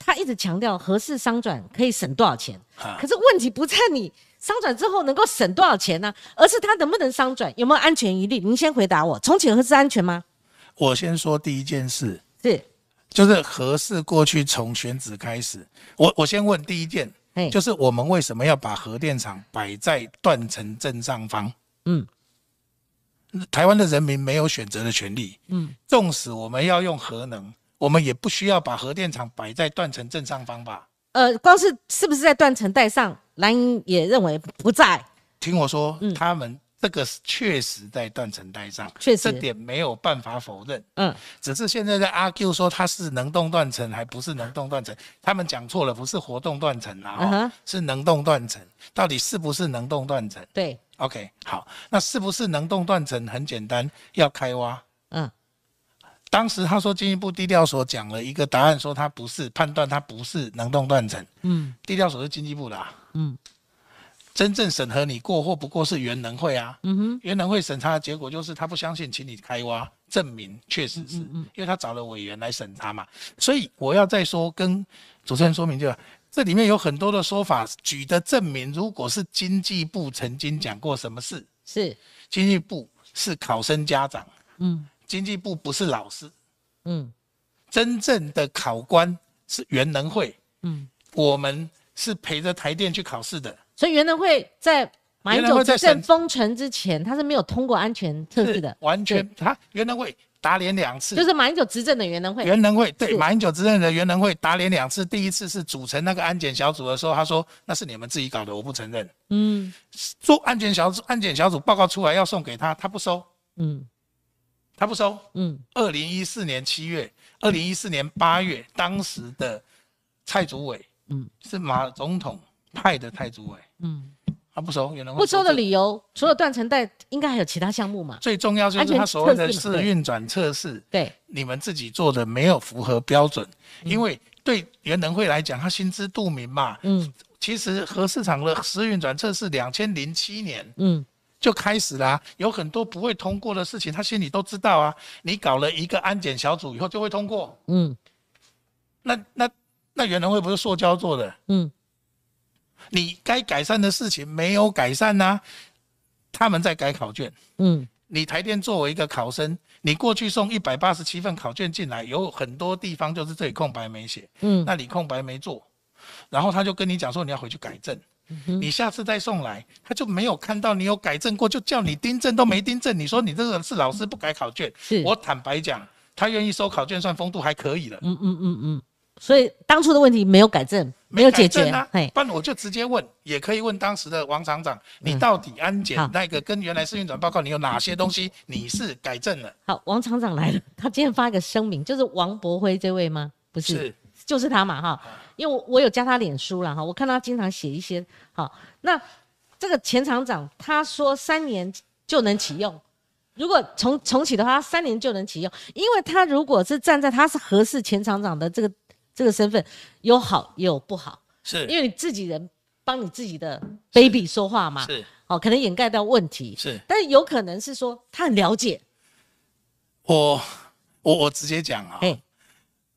他一直强调合适商转可以省多少钱，啊可是问题不在你商转之后能够省多少钱呢、而是他能不能商转，有没有安全疑虑？您先回答我，重启合适安全吗？我先说第一件事，是，就是合适过去从选址开始，我我先问第一件，就是我们为什么要把核电厂摆在断层正上方？嗯台湾的人民没有选择的权利。嗯，纵使我们要用核能，我们也不需要把核电厂摆在断层正上方吧？呃，光是是不是在断层带上，蓝营也认为不在，听我说，嗯他们这个确实在断层带上，确实这点没有办法否认。嗯只是现在在 argue 说它是能动断层还不是能动断层，他们讲错了，不是活动断层啊、嗯是能动断层。到底是不是能动断层对，？OK，好，那是不是能动断层？很简单，要开挖。嗯当时他说经济部地调所讲了一个答案，说他不是判断他不是能动断层。嗯地调所是经济部的、啊，嗯真正审核你过或不过是原能会啊。嗯哼，原能会审查的结果就是他不相信，请你开挖证明确实是嗯是，因为他找了委员来审查嘛。所以我要再说，跟主持人说明就，这里面有很多的说法，举的证明，如果是经济部曾经讲过什么事，是，经济部是考生家长，嗯。经济部不是老师，嗯。真正的考官是袁能会，嗯，我们是陪着台电去考试的。所以袁能会在马英九在审执政封城之前，他是没有通过安全测试的，完全他原能会打脸两次，就是马英九执政的原能会，原能会对是。马英九执政的原能会打脸两次，第一次是组成那个安检小组的时候，他说那是你们自己搞的，我不承认。嗯。做安检小组，安检小组报告出来要送给他，他不收，嗯。他不收。嗯。二零一四年七月，二零一四年八月，当时的蔡主委嗯。是马总统派的蔡主委，嗯，他不收，不收的理由除了断层带，应该还有其他项目嘛？最重要就是他所谓的测试运转测试，对，你们自己做的没有符合标准，嗯因为对原能会来讲，他心知肚明嘛。嗯其实核市场的试运转测试两千零七年嗯就开始啦、有很多不会通过的事情，他心里都知道啊。你搞了一个安检小组以后就会通过，嗯那那那原能会不是塑胶做的？嗯你该改善的事情没有改善呐、他们在改考卷。嗯。你台电作为一个考生，你过去送一百八十七份考卷进来，有很多地方就是这里空白没写，嗯。那里空白没做，然后他就跟你讲说你要回去改正，嗯你下次再送来，他就没有看到你有改正过，就叫你订正都没订正，你说你这个是老师不改考卷，是，我坦白讲，他愿意收考卷算风度还可以了，嗯嗯嗯嗯所以当初的问题没有改正，没有解决啊嘿，不然我就直接问，也可以问当时的王厂长，你到底安检嗯那个跟原来试运转报告，你有哪些东西你是改正了？好，王厂长来了，他今天发一个声明，就是王博辉这位吗？不是，是就是他嘛哈。因为我我有加他脸书了哈，我看他经常写一些好。那这个前厂长他说三年就能启用，如果重重启的话，他三年就能启用，因为他如果是站在他是合适前厂长的这个这个身份，有好也有不好，是。因为你自己人帮你自己的 baby 说话嘛，是。哦，可能掩盖到问题，是，但是有可能是说他很了解，我我我直接讲啊，哎，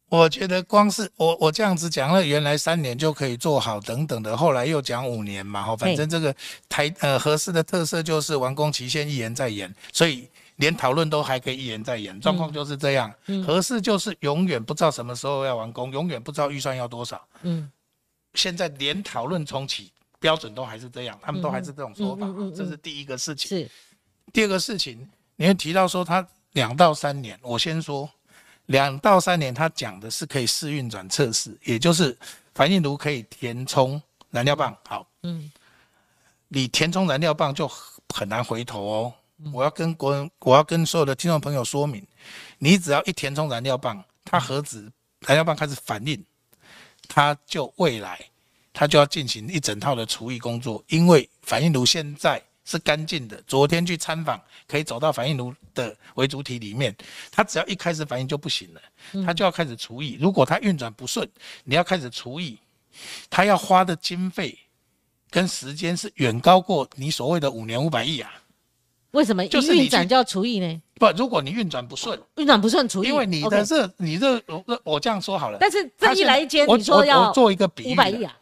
我觉得光是我我这样子讲了，原来三年就可以做好等等的，后来又讲五年嘛，哈，反正这个台呃合适的特色就是完工期限一延再延，所以连讨论都还可以一延再延，状况就是这样。合适就是永远不知道什么时候要完工，永远不知道预算要多少。嗯，现在连讨论重启标准都还是这样，他们都还是这种说法，这是第一个事情。是，第二个事情，你会提到说他两到三年，我先说两到三年，他讲的是可以试运转测试，也就是反应炉可以填充燃料棒。好，嗯，你填充燃料棒就很难回头哦。我要跟国人，我要跟所有的听众朋友说明，你只要一填充燃料棒，它核子燃料棒开始反应，它就未来它就要进行一整套的除役工作，因为反应炉现在是干净的。昨天去参访，可以走到反应炉的为主体里面，它只要一开始反应就不行了，它就要开始除役。如果它运转不顺，你要开始除役，它要花的经费跟时间是远高过你所谓的五年五百亿啊。为什么一就是你去运转就要除役呢？不，如果你运转不顺，运转不顺除以，因为你 OK 的热，你热，我我这样说好了。但是这一来一间，你说要我做一个比喻，五百亿，啊？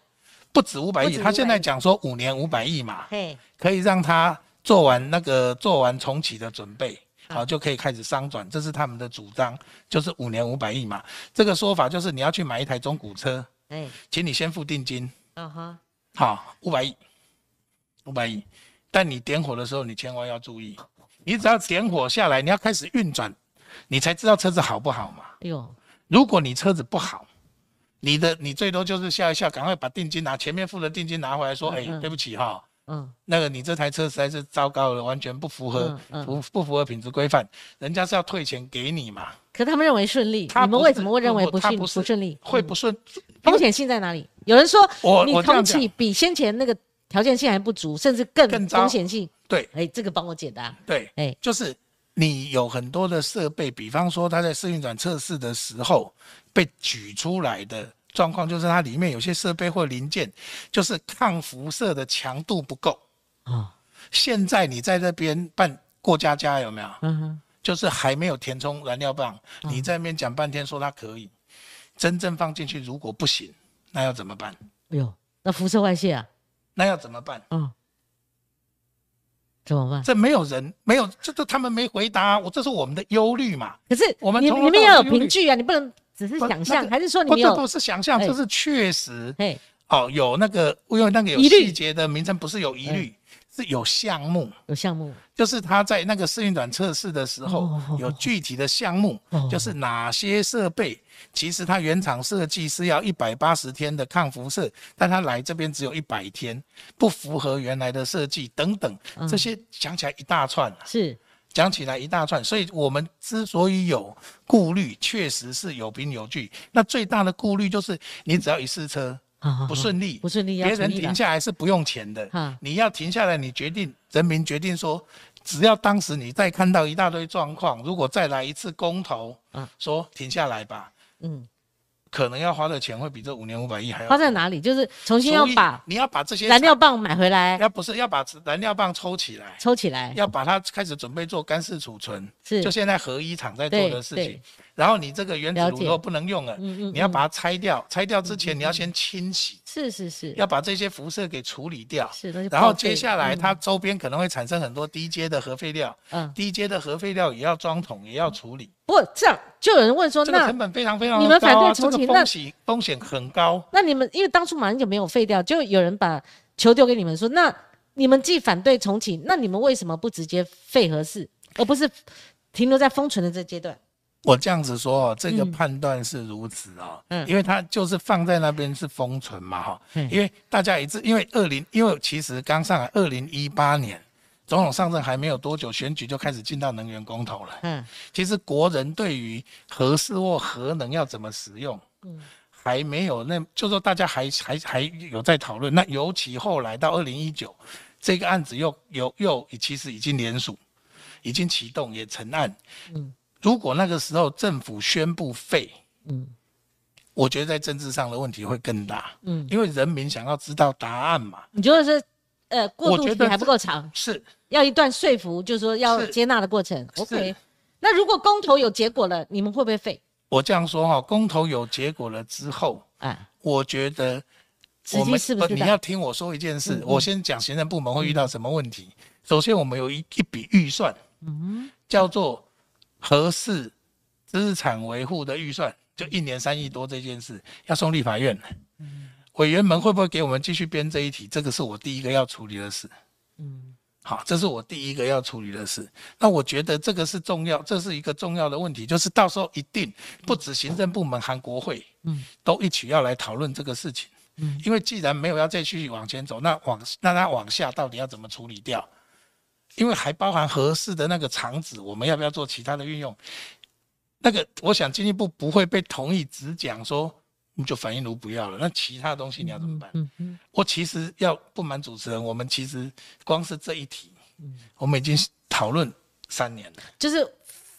不止五百亿，不止他现在500亿讲说五年五百亿嘛，嘿，可以让他做完那个做完重启的准备，啊好就可以开始商转，这是他们的主张，就是五年五百亿嘛。这个说法就是你要去买一台中古车，哎，请你先付定金，啊哈，好，五百亿，五百亿。但你点火的时候，你千万要注意，你只要点火下来，你要开始运转，你才知道车子好不好嘛。哎呦，如果你车子不好，你的你最多就是笑一笑，赶快把定金拿前面付的定金拿回来，说，哎、对不起哈，嗯，那个你这台车实在是糟糕了，完全不符合嗯嗯不不符合品质规范，人家是要退钱给你嘛。可他们认为顺利，他你们为什么会认为不顺不顺利？嗯会不顺？风险性在哪里？有人说你我我这样重启比先前那个条件性还不足，甚至更更糟风险性。对哎，这个帮我解答。对，哎，就是你有很多的设备，比方说它在试运转测试的时候被举出来的状况，就是它里面有些设备或零件，就是抗辐射的强度不够。哦，现在你在这边办过家家有没有？嗯哼，就是还没有填充燃料棒，你在那边讲半天说它可以，真正放进去如果不行，那要怎么办？哎呦，那辐射外泄啊，那要怎么办？嗯，怎么办？这没有人没有，这这他们没回答，我这是我们的忧虑嘛。可是我们你你们要有凭据啊，你不能只是想象，那个还是说你不，这们有？不是想象，哎。这是确实。嘿。哦，有那个因为那个有细节的名称，不是有疑虑，是有项目。有项目？就是他在那个试运转测试的时候哦，有具体的项目哦，就是哪些设备，其实它原厂设计是要一百八十天的抗辐射，但它来这边只有一百天，不符合原来的设计等等，嗯这些讲起来一大串啊，是讲起来一大串，所以我们之所以有顾虑，确实是有凭有据。那最大的顾虑就是，你只要一试车啊不顺利，不顺利别人停下来是不用钱的。你要停下来，你决定，人民决定说，只要当时你再看到一大堆状况，如果再来一次公投，嗯说停下来吧，嗯，可能要花的钱会比这五年五百亿还要花在哪里？就是重新要把你要把这些燃料棒买回来，要不是要把燃料棒抽起来，抽起来，要把它开始准备做干式储存，是。就现在合一厂在做的事情。然后你这个原子如果不能用了，嗯嗯你要把它拆掉，拆掉之前你要先清洗，是是是，要把这些辐射给处理掉。是然后接下来嗯它周边可能会产生很多低阶的核废料，嗯，低阶的核废料也要装桶，也要处理，不过这样就有人问说，那成本非常非常高你们反对重启那风险风险很高。那你们因为当初马英九没有废掉，就有人把球丢给你们说，那你们既反对重启，那你们为什么不直接废核四，而不是停留在封存的这阶段？我这样子说哦，这个嗯判断是如此哦，嗯因为它就是放在那边是封存嘛哈、嗯因为大家一致，因为二零，因为其实刚上来二零一八年总统上任还没有多久，选举就开始进到能源公投了。嗯其实国人对于核四或核能要怎么使用，嗯还没有那，就说大家还还还有在讨论。那尤其后来到二零一九，这个案子又又又其实已经联署，已经启动也成案。嗯如果那个时候政府宣布废，嗯。我觉得在政治上的问题会更大，嗯，因为人民想要知道答案嘛。你觉得是呃过渡期还不够长，是。要一段说服，就是说要接纳的过程。OK，那如果公投有结果了，你们会不会废？我这样说哈，公投有结果了之后，哎，我觉得我们你是不是你要听我说一件事，嗯嗯。我先讲行政部门会遇到什么问题。首先，我们有一一笔预算，嗯叫做核四资产维护的预算，就一年三亿多这件事，要送立法院。嗯委员们会不会给我们继续编这一题？这个是我第一个要处理的事。嗯好，这是我第一个要处理的事。那我觉得这个是重要，这是一个重要的问题，就是到时候一定不止行政部门，韩国会嗯都一起要来讨论这个事情。嗯因为既然没有要再继续往前走，那往那它往下到底要怎么处理掉？因为还包含合适的那个厂址，我们要不要做其他的运用？那个，我想经济部不会被同意，只讲说你就反应炉不要了，那其他东西你要怎么办？嗯嗯我其实要不瞒主持人，我们其实光是这一题，嗯我们已经讨论三年了，就是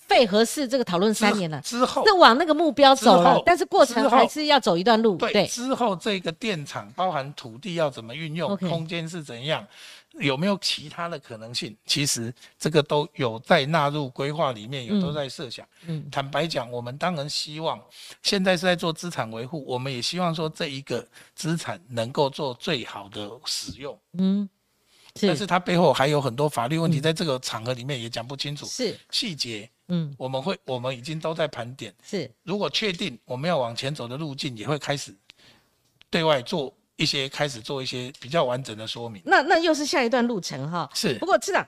废合适这个讨论三年了，之后是往那个目标走，了但是过程还是要走一段路。对对，之后这个电厂包含土地要怎么运用空间是怎样，有没有其他的可能性？其实这个都有在纳入规划里面，有嗯。都在设想。嗯。坦白讲，我们当然希望现在是在做资产维护，我们也希望说这一个资产能够做最好的使用，嗯，是但是它背后还有很多法律问题，在这个场合里面也讲不清楚是，细节。嗯我们会，我们已经都在盘点。是，如果确定我们要往前走的路径，也会开始对外做一些，开始做一些比较完整的说明。那那又是下一段路程哈。是不过市长，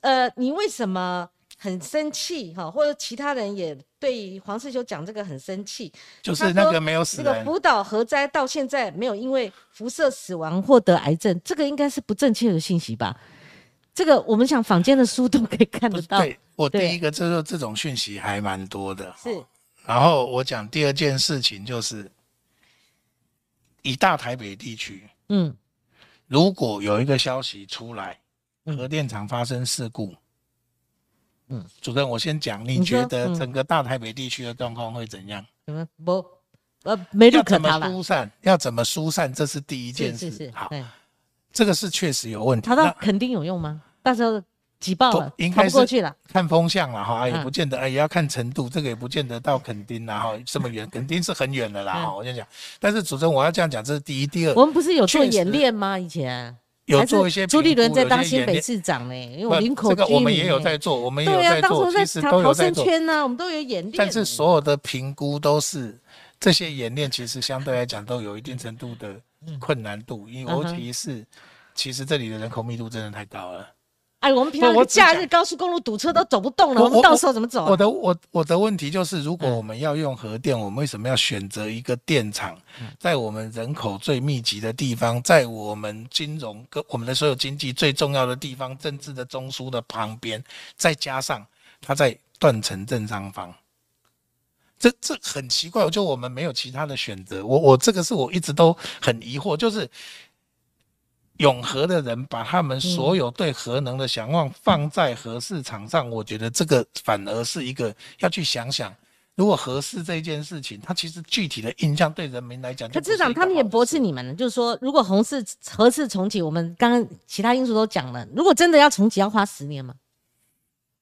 呃，你为什么很生气哈？或者其他人也对黄世修讲这个很生气？就是那个没有死人，那个福岛核灾到现在没有因为辐射死亡或得癌症，这个应该是不正确的信息吧？这个我们想坊间的书都可以看得到，对我第一个就是这种讯息还蛮多的。是然后我讲第二件事情就是，以大台北地区，嗯如果有一个消息出来，嗯核电厂发生事故，嗯，主任，我先讲，你觉得嗯整个大台北地区的状况会怎样？怎么不呃没路要怎么可逃了，疏散？要怎么疏散？这是第一件事。是是是，好，这个是确实有问题。逃到那垦丁有用吗？到时候挤爆了不，应逃该是不过去了，看风向了哈，也嗯不见得，哎，也要看程度，这个也不见得到垦丁啦哈，这么远，垦丁是很远的啦。我先讲，但是主持人我要这样讲，这是第一，第二我们不是有做演练吗？以前有做一些朱立伦在当新北市长呢，因为林口这个我们也有在做，我们也有在做，其实都有逃逃生在做，圈呢，我们都有演练。但是所有的评估都是这些演练，其实相对来讲都有一定程度的困难度，因为尤其是其实这里的人口密度真的太高了。哎，我们平常假日高速公路堵车都走不动了，我们到时候怎么走啊？我的我我的问题就是，如果嗯我们要用核电，我们为什么要选择一个电厂，嗯在我们人口最密集的地方，在我们金融跟我们的所有经济最重要的地方，政治的中枢的旁边，再加上它在断层正上方？这这很奇怪，就我们没有其他的选择。我我这个是我一直都很疑惑，就是永和的人把他们所有对核能的想望放在核市场上，我觉得这个反而是一个要去想想，如果核市这件事情，它其实具体的印象对人民来讲可是一个好的他们也驳斥你们了，就是说，如果红市核市重启，我们刚刚其他因素都讲了，如果真的要重启，要花十年吗？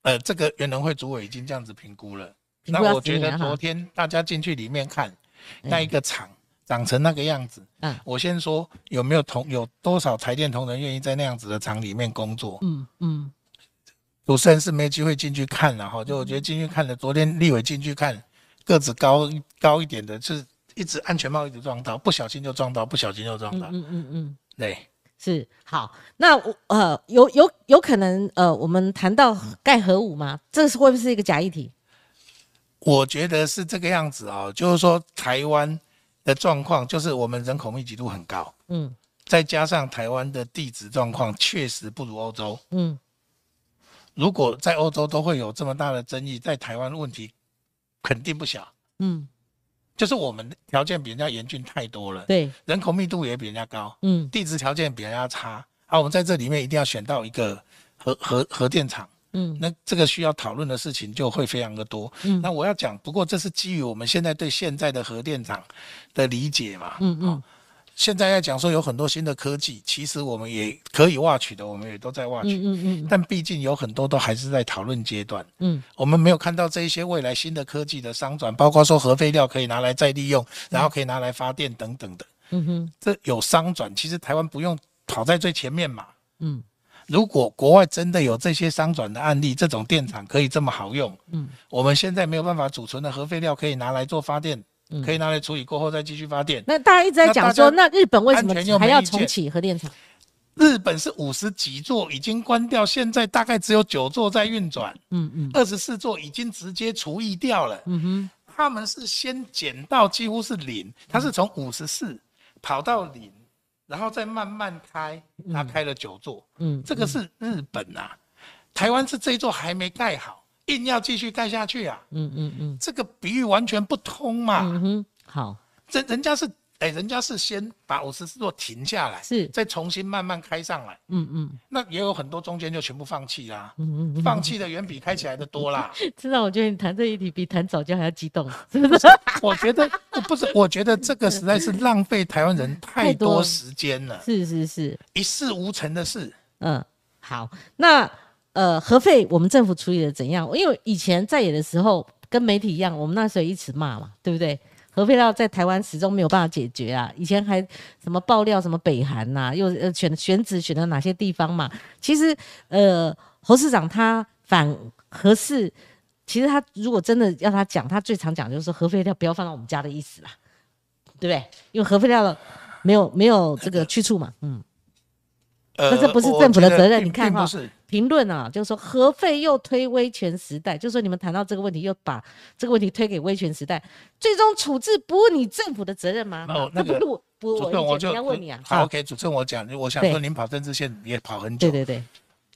呃，这个原能会主委已经这样子评估了。估那我觉10年哈。得昨天大家进去里面看嗯那一个厂长成那个样子，嗯我先说有没有同有多少台电同仁愿意在那样子的厂里面工作？嗯嗯，主持人是没机会进去看了哈，就我觉得进去看了，昨天立伟进去看，个子高高一点的，是一直安全帽一直撞到，不小心就撞到，不小心就撞到，嗯嗯嗯嗯，对。是好。那我呃，有有有可能呃，我们谈到盖核武吗？这是会不会是一个假议题？我觉得是这个样子哦，就是说台湾的状况，就是我们人口密集度很高，嗯再加上台湾的地质状况确实不如欧洲。嗯如果在欧洲都会有这么大的争议，在台湾问题肯定不小。嗯，就是我们条件比人家严峻太多了，对，人口密度也比人家高，嗯地质条件比人家差。啊，我们在这里面一定要选到一个核核核电厂，嗯那这个需要讨论的事情就会非常的多。嗯那我要讲，不过这是基于我们现在对现在的核电厂的理解嘛。嗯嗯现在要讲说有很多新的科技，其实我们也可以挖取的，我们也都在挖取。嗯嗯嗯但毕竟有很多都还是在讨论阶段，嗯我们没有看到这一些未来新的科技的商转，包括说核废料可以拿来再利用，然后可以拿来发电等等的，嗯哼这有商转。其实台湾不用跑在最前面嘛。嗯如果国外真的有这些商转的案例，这种电厂可以这么好用，嗯。我们现在没有办法储存的核废料可以拿来做发电，嗯。可以拿来处理过后再继续发电。那大家一直在讲说，那日本为什么还要重启核电厂？日本是五十几座已经关掉，现在大概只有九座在运转，嗯嗯。二十四座已经直接除役掉了。嗯哼。他们是先减到几乎是零，他是从五十四跑到零，然后再慢慢开，他开了九座，嗯这个是日本啊，台湾是这一座还没盖好，硬要继续盖下去啊，嗯嗯嗯。这个比喻完全不通嘛，嗯哼，好。人人家是哎、人家是先把五十四座停下来，是再重新慢慢开上来，嗯嗯那也有很多中间就全部放弃啦，嗯嗯放弃的远比开起来的多啦。嗯，知道我觉得你谈这一题比谈早教还要激动，是不是？我觉得不是，我觉得这个实在是浪费台湾人太多时间了，是是是，一事无成的事。嗯，好，那呃，核废我们政府处理的怎样？因为以前在野的时候，跟媒体一样，我们那时候一直骂嘛，对不对？核废料在台湾始终没有办法解决啊！以前还什么爆料什么北韩呐、又呃选选址选了哪些地方嘛？其实呃，侯市长他反核事，其实他如果真的要他讲，他最常讲就是说核废料不要放到我们家的意思啦，对不对？因为核废料没有没有这个去处嘛，嗯。呃这不是政府的责任你看评论啊，就是说核废又推威权时代，就是说你们谈到这个问题，又把这个问题推给威权时代，最终处置不问你政府的责任吗？哦那个不是我不我主持人我就要问你啊。好啊，OK，主持人我讲，我想对说您跑政治线也跑很久对，对对，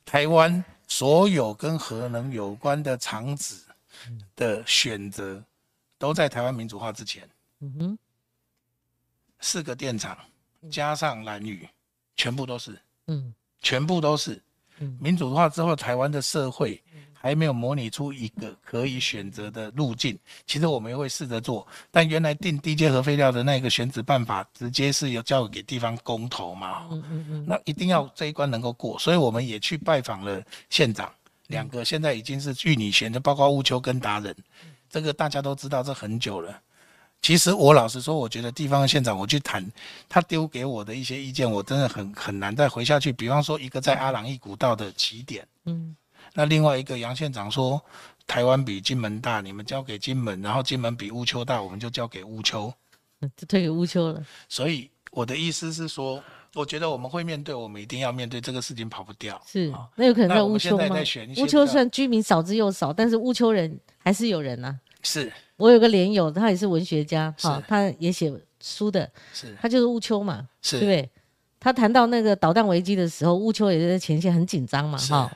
台湾所有跟核能有关的厂址的选择，都在台湾民主化之前，嗯哼，四个电厂加上蓝屿，全部都是。嗯全部都是嗯民主化之后，台湾的社会还没有模拟出一个可以选择的路径。其实我们也会试着做，但原来定低阶核废料的那个选址办法，直接是有交给地方公投嘛，嗯嗯嗯那一定要这一关能够过，所以我们也去拜访了县长，两个现在已经是据你选的，包括乌丘跟达人，这个大家都知道，这很久了。其实我老实说，我觉得地方的县长，我去谈他丢给我的一些意见，我真的很很难再回下去。比方说，一个在阿朗一古道的起点，嗯那另外一个杨县长说，台湾比金门大，你们交给金门，然后金门比乌丘大，我们就交给乌丘。嗯，就推给乌丘了。所以我的意思是说，我觉得我们会面对，我们一定要面对这个事情，跑不掉。是，那有可能在乌丘吗乌丘虽然居民少之又少，但是乌丘人还是有人啊。是我有个连友，他也是文学家，哈是，他也写书的，是。他就是乌丘嘛，对不是对？他谈到那个导弹危机的时候，乌丘也在前线很紧张嘛，是。哈，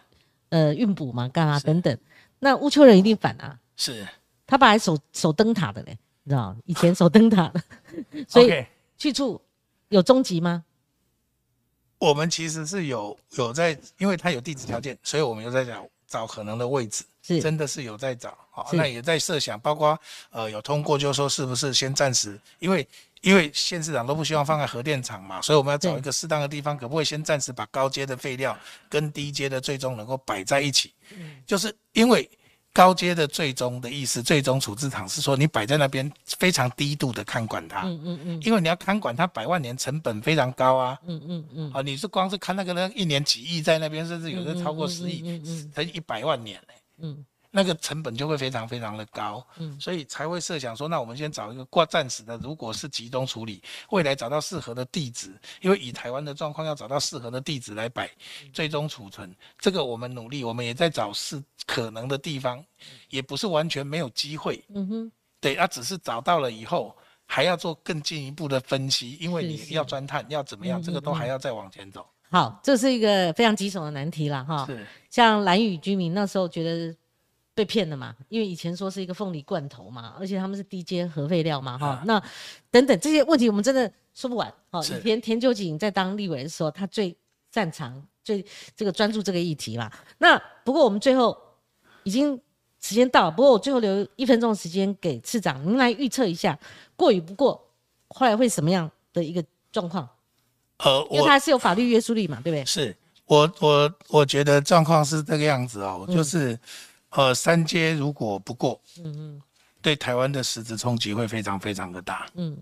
呃，运补嘛，干嘛等等。那乌丘人一定反啊，是。他本来守守灯塔的嘞，你知道，以前守灯塔的，所以。去处有终极吗？我们其实是有有在，因为他有地质条件，所以我们有在找找可能的位置，是。真的是有在找。好，是。那也在设想，包括呃有通过，就是说是不是先暂时，因为因为县市长都不希望放在核电厂嘛，所以我们要找一个适当的地方，可不可以先暂时把高阶的废料跟低阶的最终能够摆在一起？就是因为高阶的最终的意思，最终处置厂是说你摆在那边非常低度的看管它，嗯嗯嗯。因为你要看管它百万年，成本非常高啊。嗯嗯嗯，啊，你是光是看那个呢，一年几亿在那边，甚至有的超过十亿嗯嗯嗯。嗯，乘一百万年嘞、嗯。那个成本就会非常非常的高，嗯，所以才会设想说，那我们先找一个挂暂时的，如果是集中处理，未来找到适合的地址，因为以台湾的状况要找到适合的地址来摆最终储存，这个我们努力，我们也在找是可能的地方，也不是完全没有机会，嗯哼，对，啊只是找到了以后。还要做更进一步的分析，因为你要钻探，要怎么样，这个都还要再往前走。好，这是一个非常棘手的难题了哈。是，像蓝屿居民那时候觉得被骗了嘛，因为以前说是一个凤梨罐头嘛，而且他们是低阶核废料嘛哈。那等等这些问题，我们真的说不完。好，以前田秋景在当立委的时候，他最擅长、最这个专注这个议题嘛。那不过我们最后已经。时间到了，不过我最后留一分钟的时间给市长，您来预测一下过与不过，后来会什么样的一个状况？呃，因为它是有法律约束力嘛，对不对？是我我我觉得状况是这个样子哦，就是呃三阶如果不过，嗯嗯，对台湾的实质冲击会非常非常的大，嗯，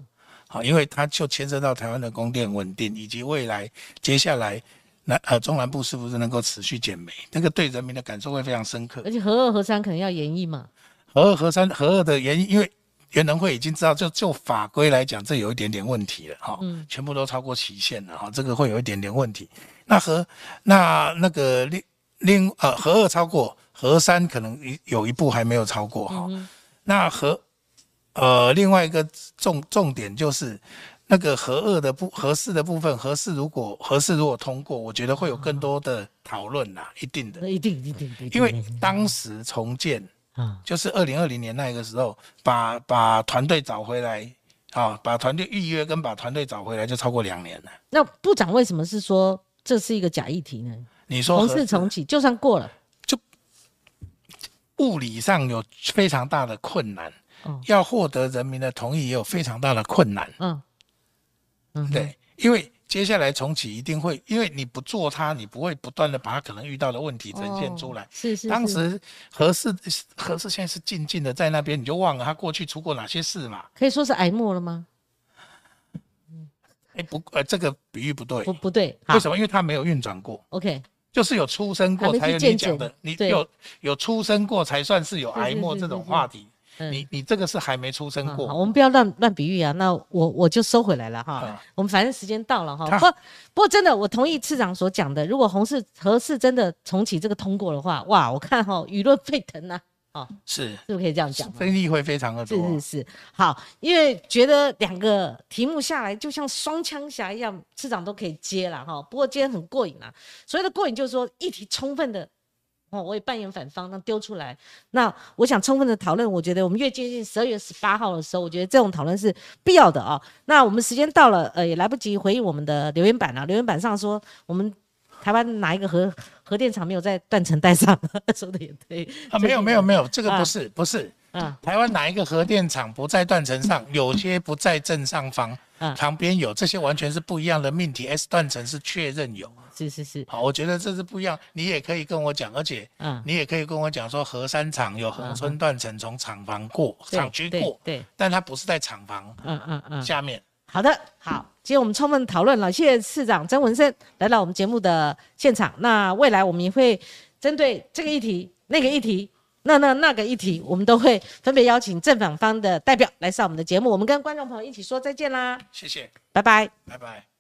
好，因为它就牵涉到台湾的供电稳定以及未来接下来。南呃中南部是不是能够持续减煤？那个对人民的感受会非常深刻。而且核二核三可能要延役嘛？核二核三核二的延役，因为原能会已经知道，就就法规来讲，这有一点点问题了哈。嗯。全部都超过期限了哈，这个会有一点点问题。那和那那个另另呃和二超过，和三可能有一步还没有超过哈。那和呃另外一个重重点就是。那个和二的部核四的部分，核四如果合四如果通过，我觉得会有更多的讨论呐，一定的，一定一定一定。因为当时重建啊，就是二零二零年那个时候，把把团队找回来啊，把团队预约跟把团队找回来就超过两年了。那部长为什么是说这是一个假议题呢？你说红四重启就算过了，就物理上有非常大的困难，要获得人民的同意也有非常大的困难，嗯。对，因为接下来重启一定会，因为你不做它，你不会不断的把它可能遇到的问题呈现出来。是是。当时合适合适现在是静静的在那边，你就忘了他过去出过哪些事嘛？可以说是挨默了吗？哎不，呃，这个比喻不对。不不对。为什么？因为它没有运转过。OK。就是有出生过才有你讲的，你有有出生过才算是有挨默这种话题。你你这个是还没出生过，我们不要乱乱比喻啊。那我我就收回来了哈。我们反正时间到了哈。不不过真的，我同意次长所讲的，如果红市合适真的重启这个通过的话，哇，我看哈舆论沸腾呐。哦，是是不是可以这样讲？争议会非常的多。是是是。好，因为觉得两个题目下来就像双枪侠一样，市长都可以接了哈。不过今天很过瘾啊。所谓的过瘾就是说议题充分的。哦，我也扮演反方，那丢出来。那我想充分的讨论，我觉得我们越接近十二月十八号的时候，我觉得这种讨论是必要的啊。那我们时间到了，呃，也来不及回应我们的留言板了。留言板上说，我们台湾哪一个核核电厂没有在断层带上？说的也对啊，没有没有没有，这个不是不是。嗯，台湾哪一个核电厂不在断层上？有些不在正上方，嗯旁边有，这些完全是不一样的命题。S 断层是确认有。是是是，好，我觉得这是不一样。你也可以跟我讲，而且，嗯，你也可以跟我讲说，核三厂有恒村断层从厂房过，厂区过，对，但它不是在厂房，嗯嗯嗯，下面。好的，好，今天我们充分讨论了，谢谢市长曾文生来到我们节目的现场。那未来我们也会针对这个议题、那个议题、那那那个议题，我们都会分别邀请正反方的代表来上我们的节目。我们跟观众朋友一起说再见啦，谢谢，拜拜，拜拜。